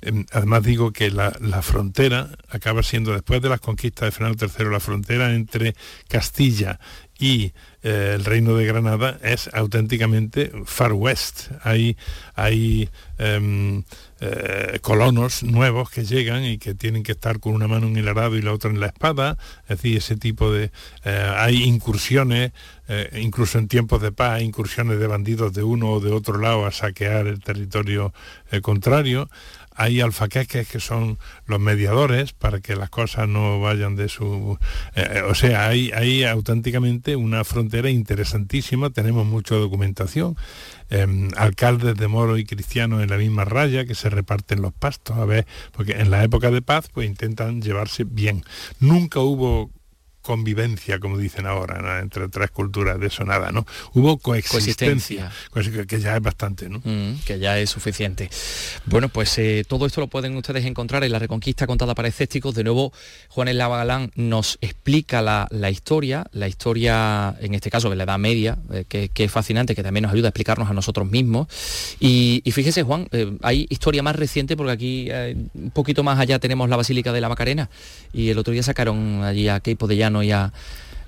Em, además digo que la, frontera acaba siendo, después de las conquistas de Fernando III, la frontera entre Castilla y eh, el reino de Granada es auténticamente far west. Hay, hay em, eh, colonos nuevos que llegan y que tienen que estar con una mano en el arado y la otra en la espada. Es decir, ese tipo de... Eh, hay incursiones, incluso en tiempos de paz, incursiones de bandidos de uno o de otro lado a saquear el territorio contrario hay alfaqueques que son los mediadores para que las cosas no vayan de su... Eh, eh, o sea, hay, auténticamente una frontera interesantísima, tenemos mucha documentación, em, alcaldes de moro y cristianos en la misma raya que se reparten los pastos, a ver, porque en la época de paz pues intentan llevarse bien. Nunca hubo convivencia, como dicen ahora, entre tres culturas, de eso nada, ¿no? Hubo coexistencia, que ya es bastante, ¿no? Mm, que ya es suficiente. Bueno, pues eh, todo esto lo pueden ustedes encontrar en La Reconquista contada para escépticos. De nuevo, Juan El Galán nos explica la, historia, la historia, en este caso, de la Edad Media, eh, que, es fascinante, que también nos ayuda a explicarnos a nosotros mismos. Y, fíjese, Juan, eh, hay historia más reciente, porque aquí un poquito más allá tenemos la Basílica de la Macarena, y el otro día sacaron allí a Keipo de Llano y a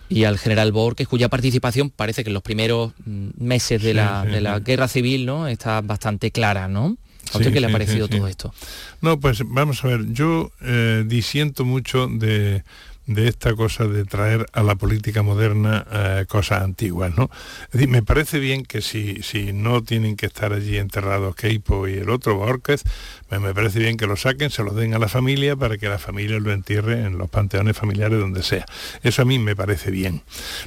y al general Borges, cuya participación parece que en los primeros mm, meses de, la, guerra civil ¿no? está bastante clara, ¿no? ¿A usted qué le ha parecido todo esto? No, pues vamos a ver, yo eh, disiento mucho de, de esta cosa de traer a la política moderna eh, cosas antiguas, ¿no? Me parece bien que si, si no tienen que estar allí enterrados Keipo y el otro Borges, pues me parece bien que lo saquen, se lo den a la familia para que la familia lo entierre en los panteones familiares donde sea. Eso a mí me parece bien.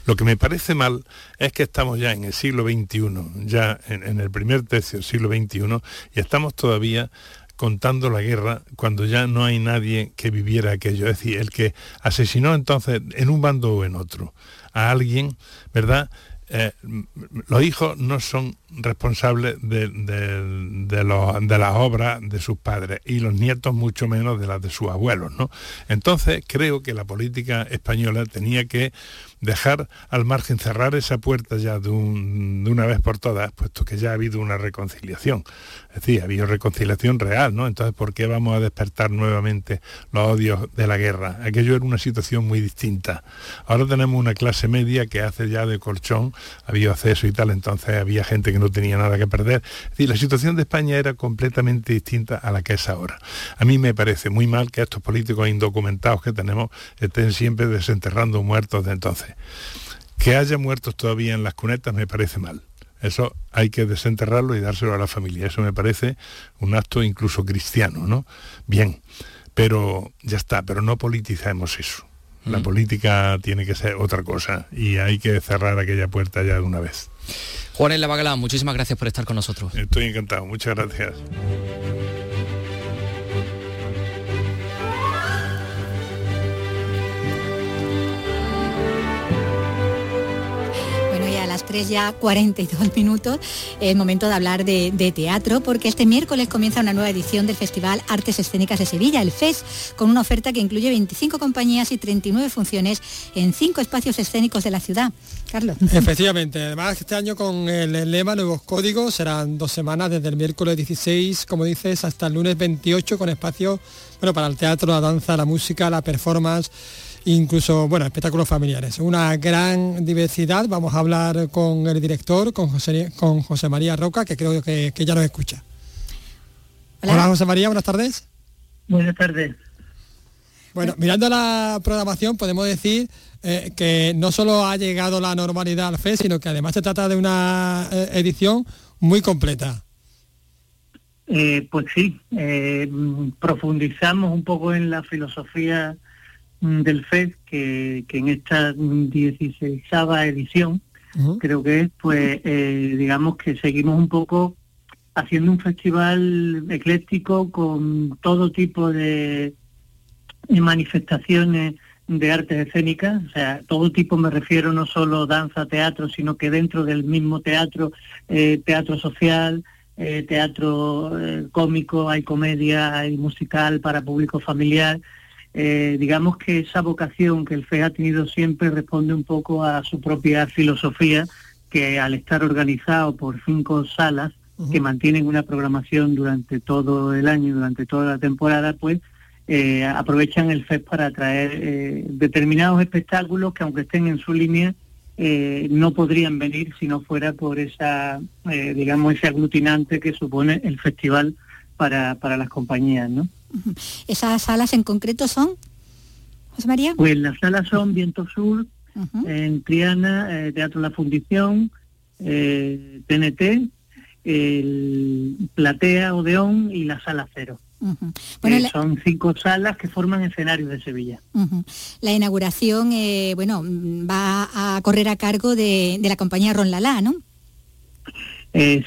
Lo que me parece mal es que estamos ya en el siglo XXI, ya en, en el primer tercio del siglo XXI, y estamos todavía contando la guerra cuando ya no hay nadie que viviera aquello. Es decir, el que asesinó entonces en un bando o en otro a alguien, ¿verdad? Eh, los hijos no son responsables de, de, las obras de sus padres y los nietos mucho menos de las de sus abuelos. ¿no? Entonces creo que la política española tenía que dejar al margen, cerrar esa puerta ya de, una vez por todas, puesto que ya ha habido una reconciliación. Es decir, ha habido reconciliación real, ¿no? Entonces, ¿por qué vamos a despertar nuevamente los odios de la guerra? Aquello era una situación muy distinta. Ahora tenemos una clase media que hace ya de colchón, ha habido acceso y tal, entonces había gente que no tenía nada que perder. Es decir, la situación de España era completamente distinta a la que es ahora. A mí me parece muy mal que estos políticos indocumentados que tenemos estén siempre desenterrando muertos de entonces. Que haya muertos todavía en las cunetas me parece mal. Eso hay que desenterrarlo y dárselo a la familia. Eso me parece un acto incluso cristiano, ¿no? Bien, pero ya está, pero no politicemos eso. La mm. política tiene que ser otra cosa y hay que cerrar aquella puerta ya de una vez. Juan El Lavagalán, muchísimas gracias por estar con nosotros. Estoy encantado, muchas gracias. Tres ya 42 minutos, es momento de hablar de, teatro, porque este miércoles comienza una nueva edición del Festival Artes Escénicas de Sevilla, el FES, con una oferta que incluye 25 compañías y 39 funciones en cinco espacios escénicos de la ciudad. Carlos. Efectivamente, además este año con el lema Nuevos Códigos serán dos semanas desde el miércoles 16, como dices, hasta el lunes 28 con espacios bueno, para el teatro, la danza, la música, la performance incluso, bueno, espectáculos familiares. Una gran diversidad. Vamos a hablar con el director, con José, con José María Roca, que creo que, ya nos escucha. Hola. José María, buenas tardes. Buenas tardes. Bueno, mirando la programación podemos decir eh, que no solo ha llegado la normalidad al FE, sino que además se trata de una eh, edición muy completa. Eh, pues sí, profundizamos un poco en la filosofía del FED que, en esta 16 edición, creo que es, pues eh, digamos que seguimos un poco haciendo un festival ecléctico con todo tipo de, manifestaciones de artes escénicas, o sea, todo tipo me refiero no solo danza, teatro, sino que dentro del mismo teatro, eh, teatro social, eh, teatro cómico, hay comedia, hay musical para público familiar, eh, digamos que esa vocación que el FE ha tenido siempre responde un poco a su propia filosofía, que al estar organizado por cinco salas que mantienen una programación durante todo el año, durante toda la temporada, pues eh, aprovechan el FES para traer eh, determinados espectáculos que aunque estén en su línea, no podrían venir si no fuera por esa, digamos, ese aglutinante que supone el festival para, para las compañías, ¿no? ¿Esas salas en concreto son, José María? Pues las salas son Viento Sur, en Triana, eh, Teatro La Fundición, TNT, eh, el Platea, Odeón y la Sala Cero. bueno, Son cinco salas que forman escenarios de Sevilla. La inauguración, eh, bueno, va a correr a cargo de, la compañía Ron Lala, ¿no?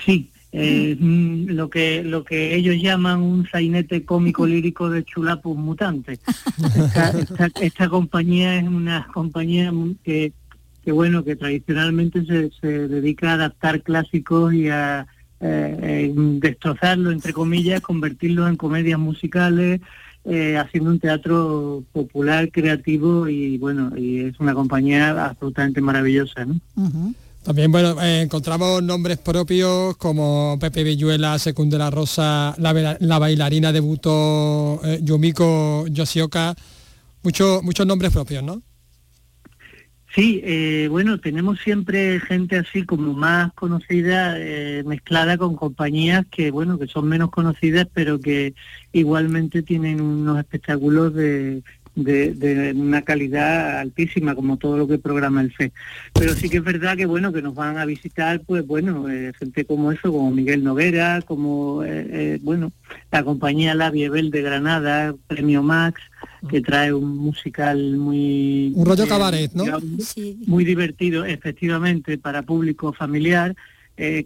sí, eh, mm, lo que lo que ellos llaman un sainete cómico lírico de chulapus mutante. Esta, compañía es una compañía que, bueno que tradicionalmente se, se dedica a adaptar clásicos y a eh, destrozarlo entre comillas, convertirlos en comedias musicales, eh, haciendo un teatro popular, creativo y bueno, y es una compañía absolutamente maravillosa, ¿no? También, bueno, eh, encontramos nombres propios como Pepe Villuela, Secundela Rosa, la, bailarina debutó eh, Yumiko Yoshioka, muchos muchos nombres propios, ¿no? Sí, eh, bueno, tenemos siempre gente así como más conocida, mezclada con compañías que, bueno, que son menos conocidas, pero que igualmente tienen unos espectáculos de, de, una calidad altísima como todo lo que programa el FE. Pero sí que es verdad que bueno que nos van a visitar pues bueno eh, gente como eso, como Miguel Noguera, como eh, eh, bueno la compañía La Viebel de Granada, Premio Max, que trae un musical muy un rollo cabaret, ¿no? Muy divertido, efectivamente, para público familiar.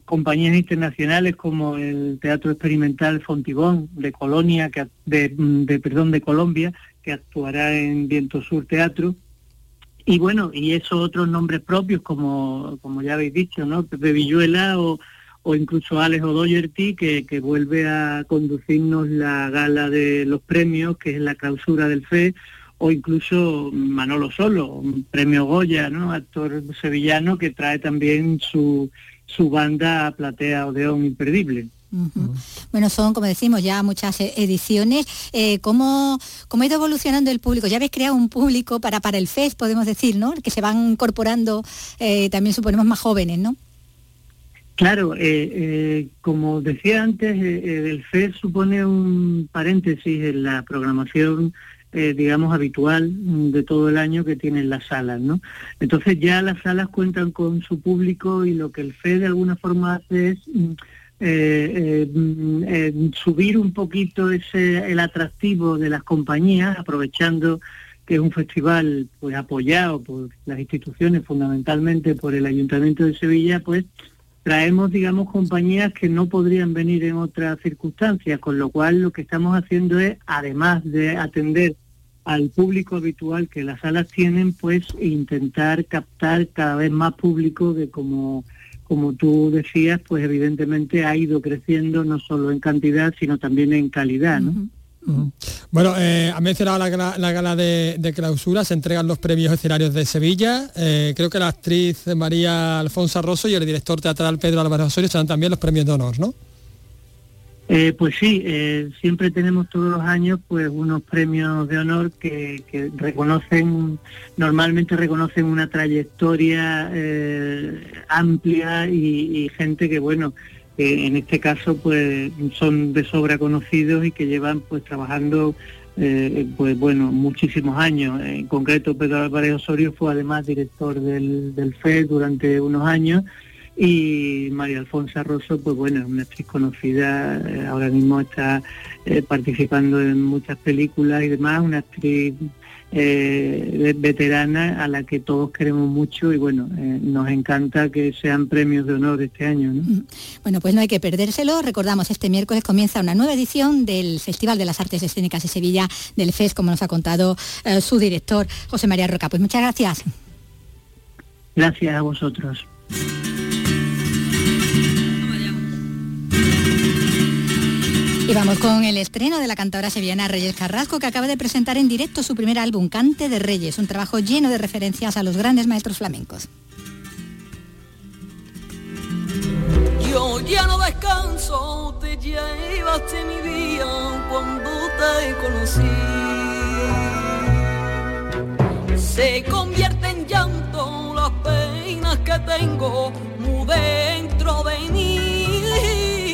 compañías internacionales como el Teatro Experimental Fontibón de Colonia, que, de, perdón, de Colombia, que actuará en Viento Sur Teatro. Y bueno, y esos otros nombres propios, como, como ya habéis dicho, ¿no? Pepe Villuela o, o incluso Alex O'Doherty, que, que vuelve a conducirnos la gala de los premios, que es la clausura del FE, o incluso Manolo Solo, premio Goya, ¿no? Actor sevillano que trae también su, su banda Platea Odeón Imperdible. Bueno, son, como decimos, ya muchas eh, ediciones. Eh, ¿cómo, ¿cómo, ha ido evolucionando el público? Ya habéis creado un público para, para el FES, podemos decir, ¿no? Que se van incorporando, eh, también suponemos, más jóvenes, ¿no? Claro, como decía antes, el FES supone un paréntesis en la programación digamos, habitual de todo el año que tienen las salas, ¿no? Entonces ya las salas cuentan con su público y lo que el FES de alguna forma hace es mm, eh, eh, subir un poquito ese el atractivo de las compañías, aprovechando que es un festival pues apoyado por las instituciones, fundamentalmente por el Ayuntamiento de Sevilla, pues traemos, digamos, compañías que no podrían venir en otras circunstancias, con lo cual lo que estamos haciendo es, además de atender al público habitual que las salas tienen, pues intentar captar cada vez más público de como como tú decías, pues evidentemente ha ido creciendo no solo en cantidad, sino también en calidad, ¿no? Bueno, eh, ha mencionado la, gala de, clausura, se entregan los premios escenarios de Sevilla. Eh, creo que la actriz María Alfonso Rosso y el director teatral Pedro Álvarez Osorio serán también los premios de honor, ¿no? Eh, pues sí, eh, siempre tenemos todos los años pues unos premios de honor que, reconocen, normalmente reconocen una trayectoria eh, amplia y, gente que bueno, en este caso pues son de sobra conocidos y que llevan pues trabajando pues bueno muchísimos años. En concreto Pedro Álvarez Osorio fue además director del, del FED durante unos años y María Alfonso Rosso, pues bueno, es una actriz conocida, eh, ahora mismo está eh, participando en muchas películas y demás, una actriz eh, veterana a la que todos queremos mucho y bueno, nos encanta que sean premios de honor este año. Bueno, pues no hay que perdérselo, recordamos, este miércoles comienza una nueva edición del Festival de las Artes Escénicas de Sevilla, del FES, como nos ha contado su director, José María Roca. Pues muchas gracias. Gracias a vosotros. Y vamos con el estreno de la cantadora sevillana Reyes Carrasco, que acaba de presentar en directo su primer álbum, Cante de Reyes, un trabajo lleno de referencias a los grandes maestros flamencos. Yo ya no descanso, te llevaste mi vida cuando te conocí. Se convierte en llanto las penas que tengo muy dentro de mí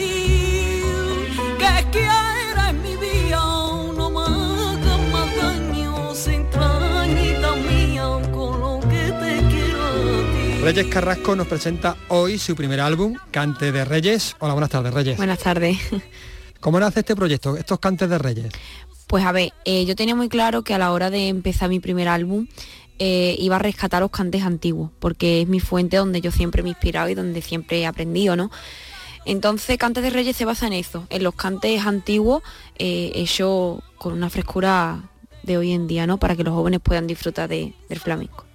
Reyes Carrasco nos presenta hoy su primer álbum, Cante de Reyes. Hola, buenas tardes, Reyes. Buenas tardes. ¿Cómo nace este proyecto, estos Cantes de Reyes? Pues a ver, eh, yo tenía muy claro que a la hora de empezar mi primer álbum eh, iba a rescatar los cantes antiguos, porque es mi fuente donde yo siempre me he inspirado y donde siempre he aprendido, ¿no? Entonces Cantes de Reyes se basa en eso, en los cantes antiguos eh, hechos con una frescura de hoy en día, ¿no? Para que los jóvenes puedan disfrutar de- del flamenco.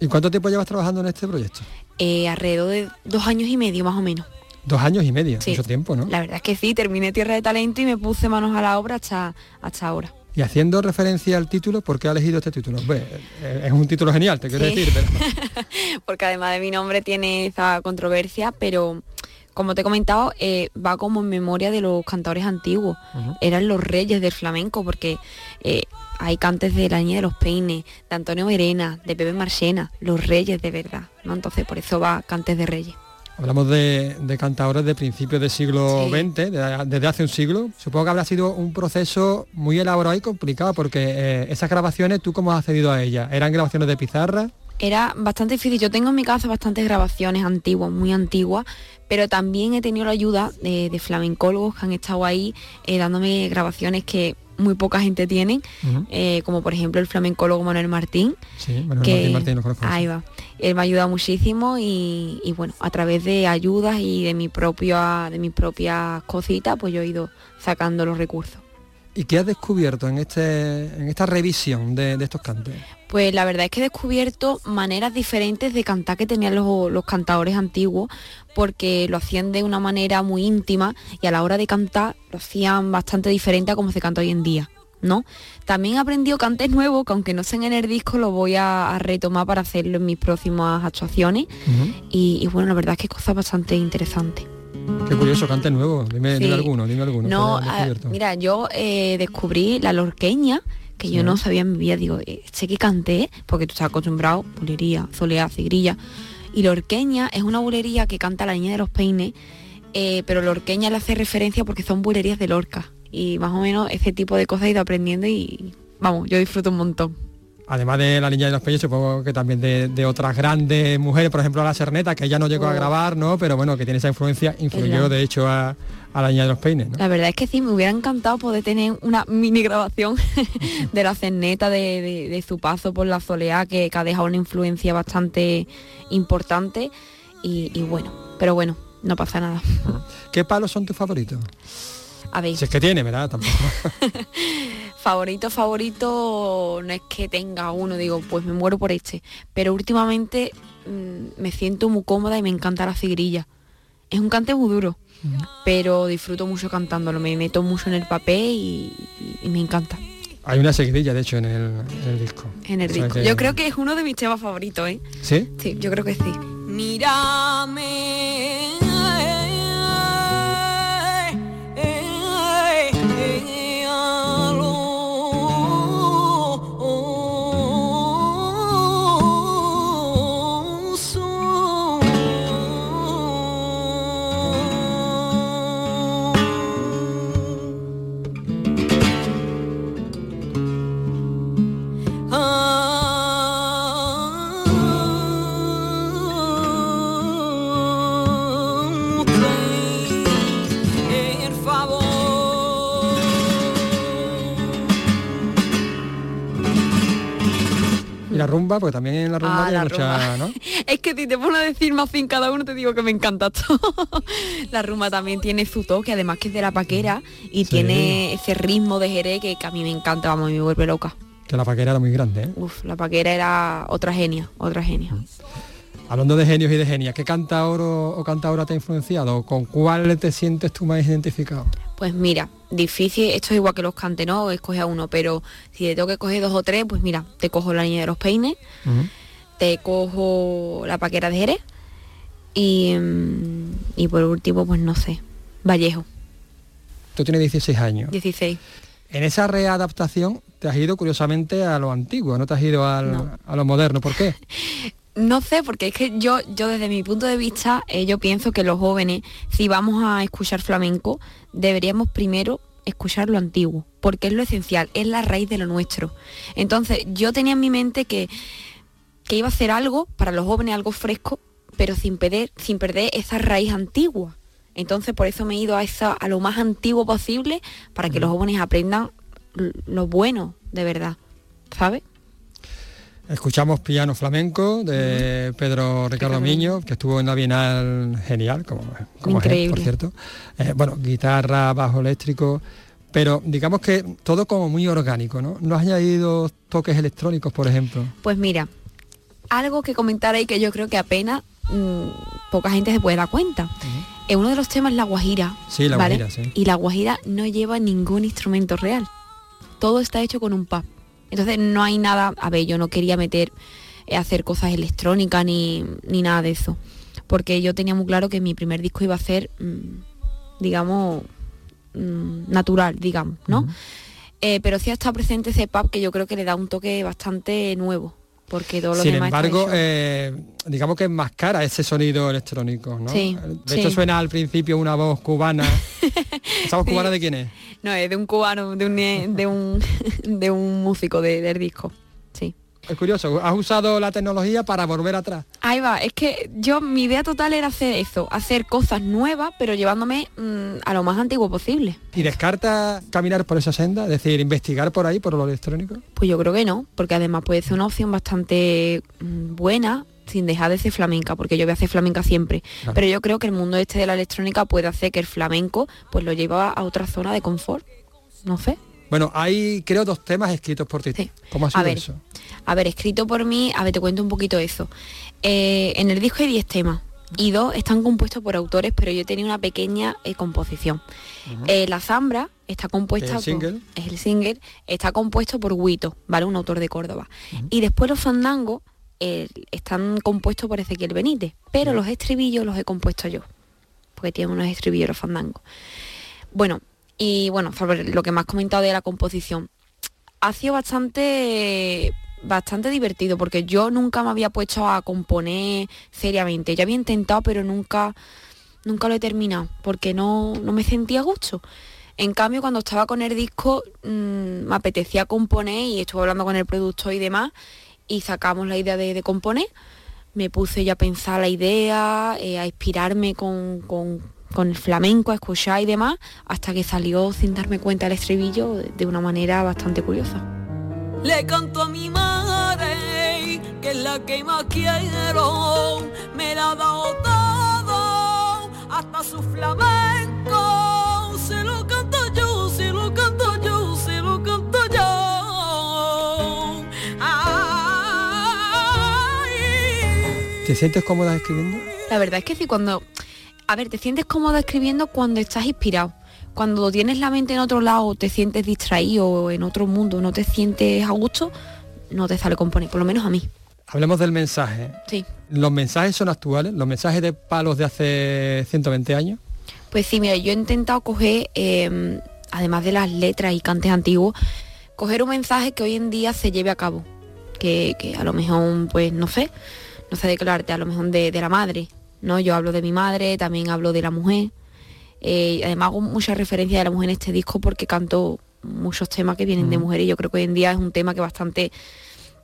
¿Y cuánto tiempo llevas trabajando en este proyecto? Eh, alrededor de dos años y medio más o menos. Dos años y medio, Sí. mucho tiempo, ¿no? La verdad es que sí, terminé Tierra de Talento y me puse manos a la obra hasta, hasta ahora. Y haciendo referencia al título, ¿por qué ha elegido este título? Pues, eh, es un título genial, te quiero Sí. decir, pero porque además de mi nombre tiene esa controversia, pero como te he comentado, eh, va como en memoria de los cantadores antiguos. Eran los reyes del flamenco, porque eh, hay cantes de la Niña de los Peines, de Antonio Verena, de Pepe Marchena, los reyes de verdad, ¿no? Entonces por eso va cantes de reyes. hablamos de, de cantadores de principios del siglo Sí. XX, de- desde hace un siglo. Supongo que habrá sido un proceso muy elaborado y complicado, porque eh, esas grabaciones, ¿tú cómo has accedido a ellas? ¿Eran grabaciones de pizarra? Era bastante difícil. Yo tengo en mi casa bastantes grabaciones antiguas, muy antiguas, pero también he tenido la ayuda de, de flamencólogos que han estado ahí eh, dándome grabaciones que muy poca gente tiene, eh, como por ejemplo el flamencólogo Manuel Martín. Sí, Manuel que- Martín Martín lo conozco. Ahí va. Él me ha ayudado muchísimo y, y bueno, a través de ayudas y de mi propia, de mis propias cositas, pues yo he ido sacando los recursos. ¿Y qué has descubierto en, este, en esta revisión de, de estos cantes? Pues la verdad es que he descubierto maneras diferentes de cantar que tenían los, los cantadores antiguos, porque lo hacían de una manera muy íntima y a la hora de cantar lo hacían bastante diferente a como se canta hoy en día. ¿no? También he aprendido cantes nuevos, que aunque no sean en el disco, lo voy a, a retomar para hacerlo en mis próximas actuaciones. y, y bueno, la verdad es que cosas bastante interesantes. Qué curioso, cantes nuevos. Dime, Sí. dime alguno, dime alguno. No, ah, mira, yo eh, descubrí la lorqueña, que yo no sabía en mi vida, digo, eh, sé que canté, porque tú estás acostumbrado, bulería, soleá, cigrilla, y lorqueña es una bulería que canta la niña de los peines, eh, pero lorqueña le hace referencia porque son bulerías de Lorca, y más o menos ese tipo de cosas he ido aprendiendo y, vamos, yo disfruto un montón. Además de La Niña de los Peñas, supongo que también de, de otras grandes mujeres, por ejemplo La Serneta, que ella no llegó a Oh. grabar, ¿no? Pero bueno, que tiene esa influencia, influyó de hecho a, a La Niña de los Peines, ¿no? La verdad es que sí, me hubiera encantado poder tener una mini grabación de la cerneta, de, de- de su paso por la soleá, que, que ha dejado una influencia bastante importante. Y, y bueno, pero bueno, no pasa nada. ¿Qué palos son tus favoritos? A ver, Si es que tiene, ¿verdad? Tampoco. favorito, favorito, no es que tenga uno, digo, pues me muero por este. Pero últimamente mm, me siento muy cómoda y me encanta la cigrilla. Es un cante muy duro, pero disfruto mucho cantándolo, me meto mucho en el papel y- y- y me encanta. Hay una seguidilla, de hecho, en el, en el disco. En el O sea disco. que- Yo creo que es uno de mis temas favoritos, ¿eh? ¿Sí? Sí, yo creo que sí. Mírame. Rumba, porque también en la rumba Ah, tiene la mucha, rumba. ¿no? Es que si te pones a decir más sin cada uno, te digo que me encanta todo. la rumba también tiene su toque, además que es de la paquera y Sí. tiene ese ritmo de Jerez que, que a mí me encanta, vamos, me vuelve loca. Que la paquera era muy grande, ¿eh? Uf, la paquera era otra genia, otra genia. Hablando de genios y de genias, ¿qué cantaoro o cantadora te ha influenciado? ¿Con cuál te sientes tú más identificado? Pues mira, difícil, esto es igual que los cantes, ¿no? Escoge a uno, pero si te tengo que coger dos o tres, pues mira, te cojo la niña de los peines, te cojo la paquera de Jerez y, mm, y por último, pues no sé, Vallejo, Tú tienes 16 años. 16. En esa readaptación te has ido curiosamente a lo antiguo, no te has ido al- a lo moderno. ¿Por qué? No sé, porque es que yo, yo desde mi punto de vista, eh, yo pienso que los jóvenes, si vamos a escuchar flamenco, deberíamos primero escuchar lo antiguo, porque es lo esencial, es la raíz de lo nuestro. Entonces, yo tenía en mi mente que, que iba a hacer algo para los jóvenes, algo fresco, pero sin perder, sin perder esa raíz antigua. Entonces, por eso me he ido a, esa, a lo más antiguo posible, para que los jóvenes aprendan lo bueno, de verdad. ¿Sabes? Escuchamos piano flamenco de Pedro Ricardo Miño, que estuvo en la Bienal genial, como, como es Increíble. por cierto. Eh, bueno, guitarra, bajo eléctrico, pero digamos que todo como muy orgánico, ¿no? ¿No has añadido toques electrónicos, por ejemplo? Pues mira, algo que comentar ahí que yo creo que apenas mm, poca gente se puede dar cuenta. En uno de los temas la guajira. Sí, la ¿vale? guajira, sí. Y la guajira no lleva ningún instrumento real. Todo está hecho con un pub. Entonces no hay nada, a ver, yo no quería meter, eh, hacer cosas electrónicas ni, ni nada de eso. Porque yo tenía muy claro que mi primer disco iba a ser, mm, digamos, mm, natural, digamos, ¿no? Eh, pero sí ha estado presente ese pub que yo creo que le da un toque bastante nuevo. Porque todo lo Sin demás embargo, eh, digamos que enmascara ese sonido electrónico, ¿no? Sí, de hecho sí. suena al principio una voz cubana. ¿Esa voz Sí. cubana de quién es? No, es de un cubano, de un, de un, de un músico de- del disco. Es curioso, has usado la tecnología para volver atrás. Ahí va, es que yo mi idea total era hacer eso, hacer cosas nuevas, pero llevándome mm, a lo más antiguo posible. ¿Y descartas caminar por esa senda? Es decir, investigar por ahí, por lo electrónico. Pues yo creo que no, porque además puede ser una opción bastante mm, buena sin dejar de ser flamenca, porque yo voy a hacer flamenca siempre. Claro. Pero yo creo que el mundo este de la electrónica puede hacer que el flamenco pues lo lleva a otra zona de confort. No sé. Bueno, hay creo dos temas escritos por ti. ¿Cómo ha sido A ver, eso? A ver, escrito por mí, a ver, te cuento un poquito eso. Eh, en el disco hay 10 temas y dos están compuestos por autores, pero yo tenía una pequeña eh, composición. Eh, la Zambra está compuesta ¿El single? por... Es el single, está compuesto por Huito, ¿vale? Un autor de Córdoba. Y después los fandangos eh, están compuestos por Ezequiel Benítez, pero los estribillos los he compuesto yo, porque tienen unos estribillos los fandangos. Bueno, y bueno, lo que has comentado de la composición, ha sido bastante bastante divertido porque yo nunca me había puesto a componer seriamente. Yo había intentado, pero nunca nunca lo he terminado porque no, no me sentía gusto. En cambio, cuando estaba con el disco, mm, me apetecía componer y estuve hablando con el productor y demás y sacamos la idea de, de componer. Me puse ya a pensar la idea, eh, a inspirarme con, con- con el flamenco, a escuchar y demás, hasta que salió sin darme cuenta el estribillo de- una manera bastante curiosa. Le canto a mi madre, que es la que más quiero. Me la ha dado todo, hasta su flamenco. Se lo canto yo, se lo canto yo, se lo canto yo. Ay. ¿Te sientes cómoda escribiendo? La verdad es que sí, cuando... A ver, te sientes cómodo escribiendo cuando estás inspirado. Cuando tienes la mente en otro lado, te sientes distraído en otro mundo, no te sientes a gusto, no te sale componer, por lo menos a mí. Hablemos del mensaje. Sí. ¿Los mensajes son actuales? ¿Los mensajes de palos de hace 120 años? Pues sí, mira, yo he intentado coger, eh, además de las letras y cantes antiguos, coger un mensaje que hoy en día se lleve a cabo. Que, que a lo mejor, pues no sé, no sé declararte, a lo mejor de, de la madre. ¿No? Yo hablo de mi madre, también hablo de la mujer. Eh, y además hago mucha referencia de la mujer en este disco porque canto muchos temas que vienen de Mm. mujeres y yo creo que hoy en día es un tema que es bastante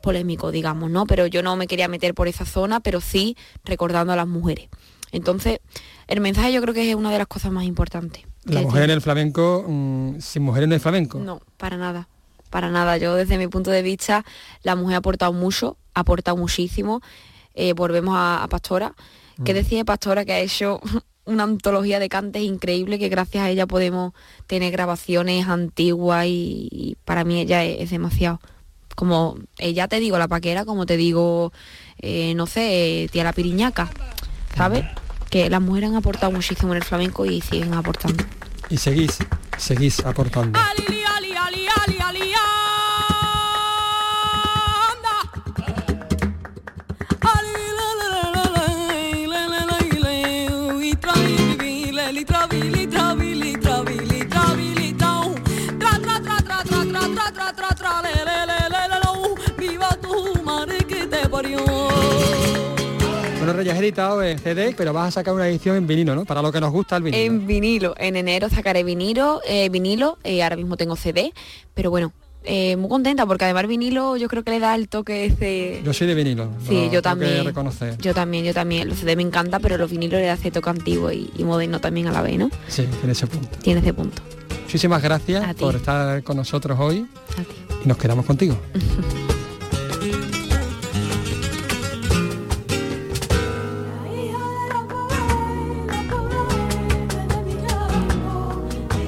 polémico, digamos, ¿no? Pero yo no me quería meter por esa zona, pero sí recordando a las mujeres. Entonces, el mensaje yo creo que es una de las cosas más importantes. La que mujer en el flamenco, mm, sin mujeres no hay flamenco. No, para nada. Para nada. Yo desde mi punto de vista, la mujer ha aportado mucho, ha aportado muchísimo. Eh, volvemos a, a Pastora. ¿Qué Mm. decía Pastora que ha hecho una antología de cantes increíble que gracias a ella podemos tener grabaciones antiguas y, y para mí ella es, es demasiado. Como ella te digo la paquera, como te digo, eh, no sé, eh, tía la piriñaca, ¿sabes? Que las mujeres han aportado muchísimo en el flamenco y siguen aportando. Y seguís, seguís aportando. Ali, ali, ali, Bueno, Reyes, has editado en CD, pero vas a sacar una edición en vinilo, ¿no? Para lo que nos gusta el vinilo. En vinilo, en enero sacaré vinilo, eh, vinilo, eh, ahora mismo tengo CD, pero bueno, eh, muy contenta porque además el vinilo yo creo que le da el toque ese... Yo soy de vinilo. Sí, lo yo también. reconocer. Yo también, yo también. Los CD me encanta, pero los vinilos le da ese toque antiguo y, y moderno también a la vez, ¿no? Sí, tiene ese punto. Tiene ese punto. Muchísimas gracias por estar con nosotros hoy y nos quedamos contigo.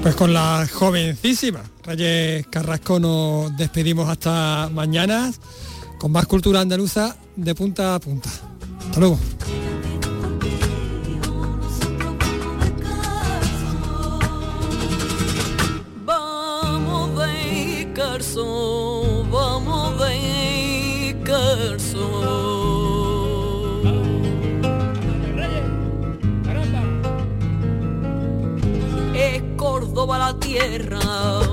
Pues con la jovencísima Reyes Carrasco nos despedimos hasta mañana con más cultura andaluza de punta a punta. Hasta luego. Vamos de Córdoba la tierra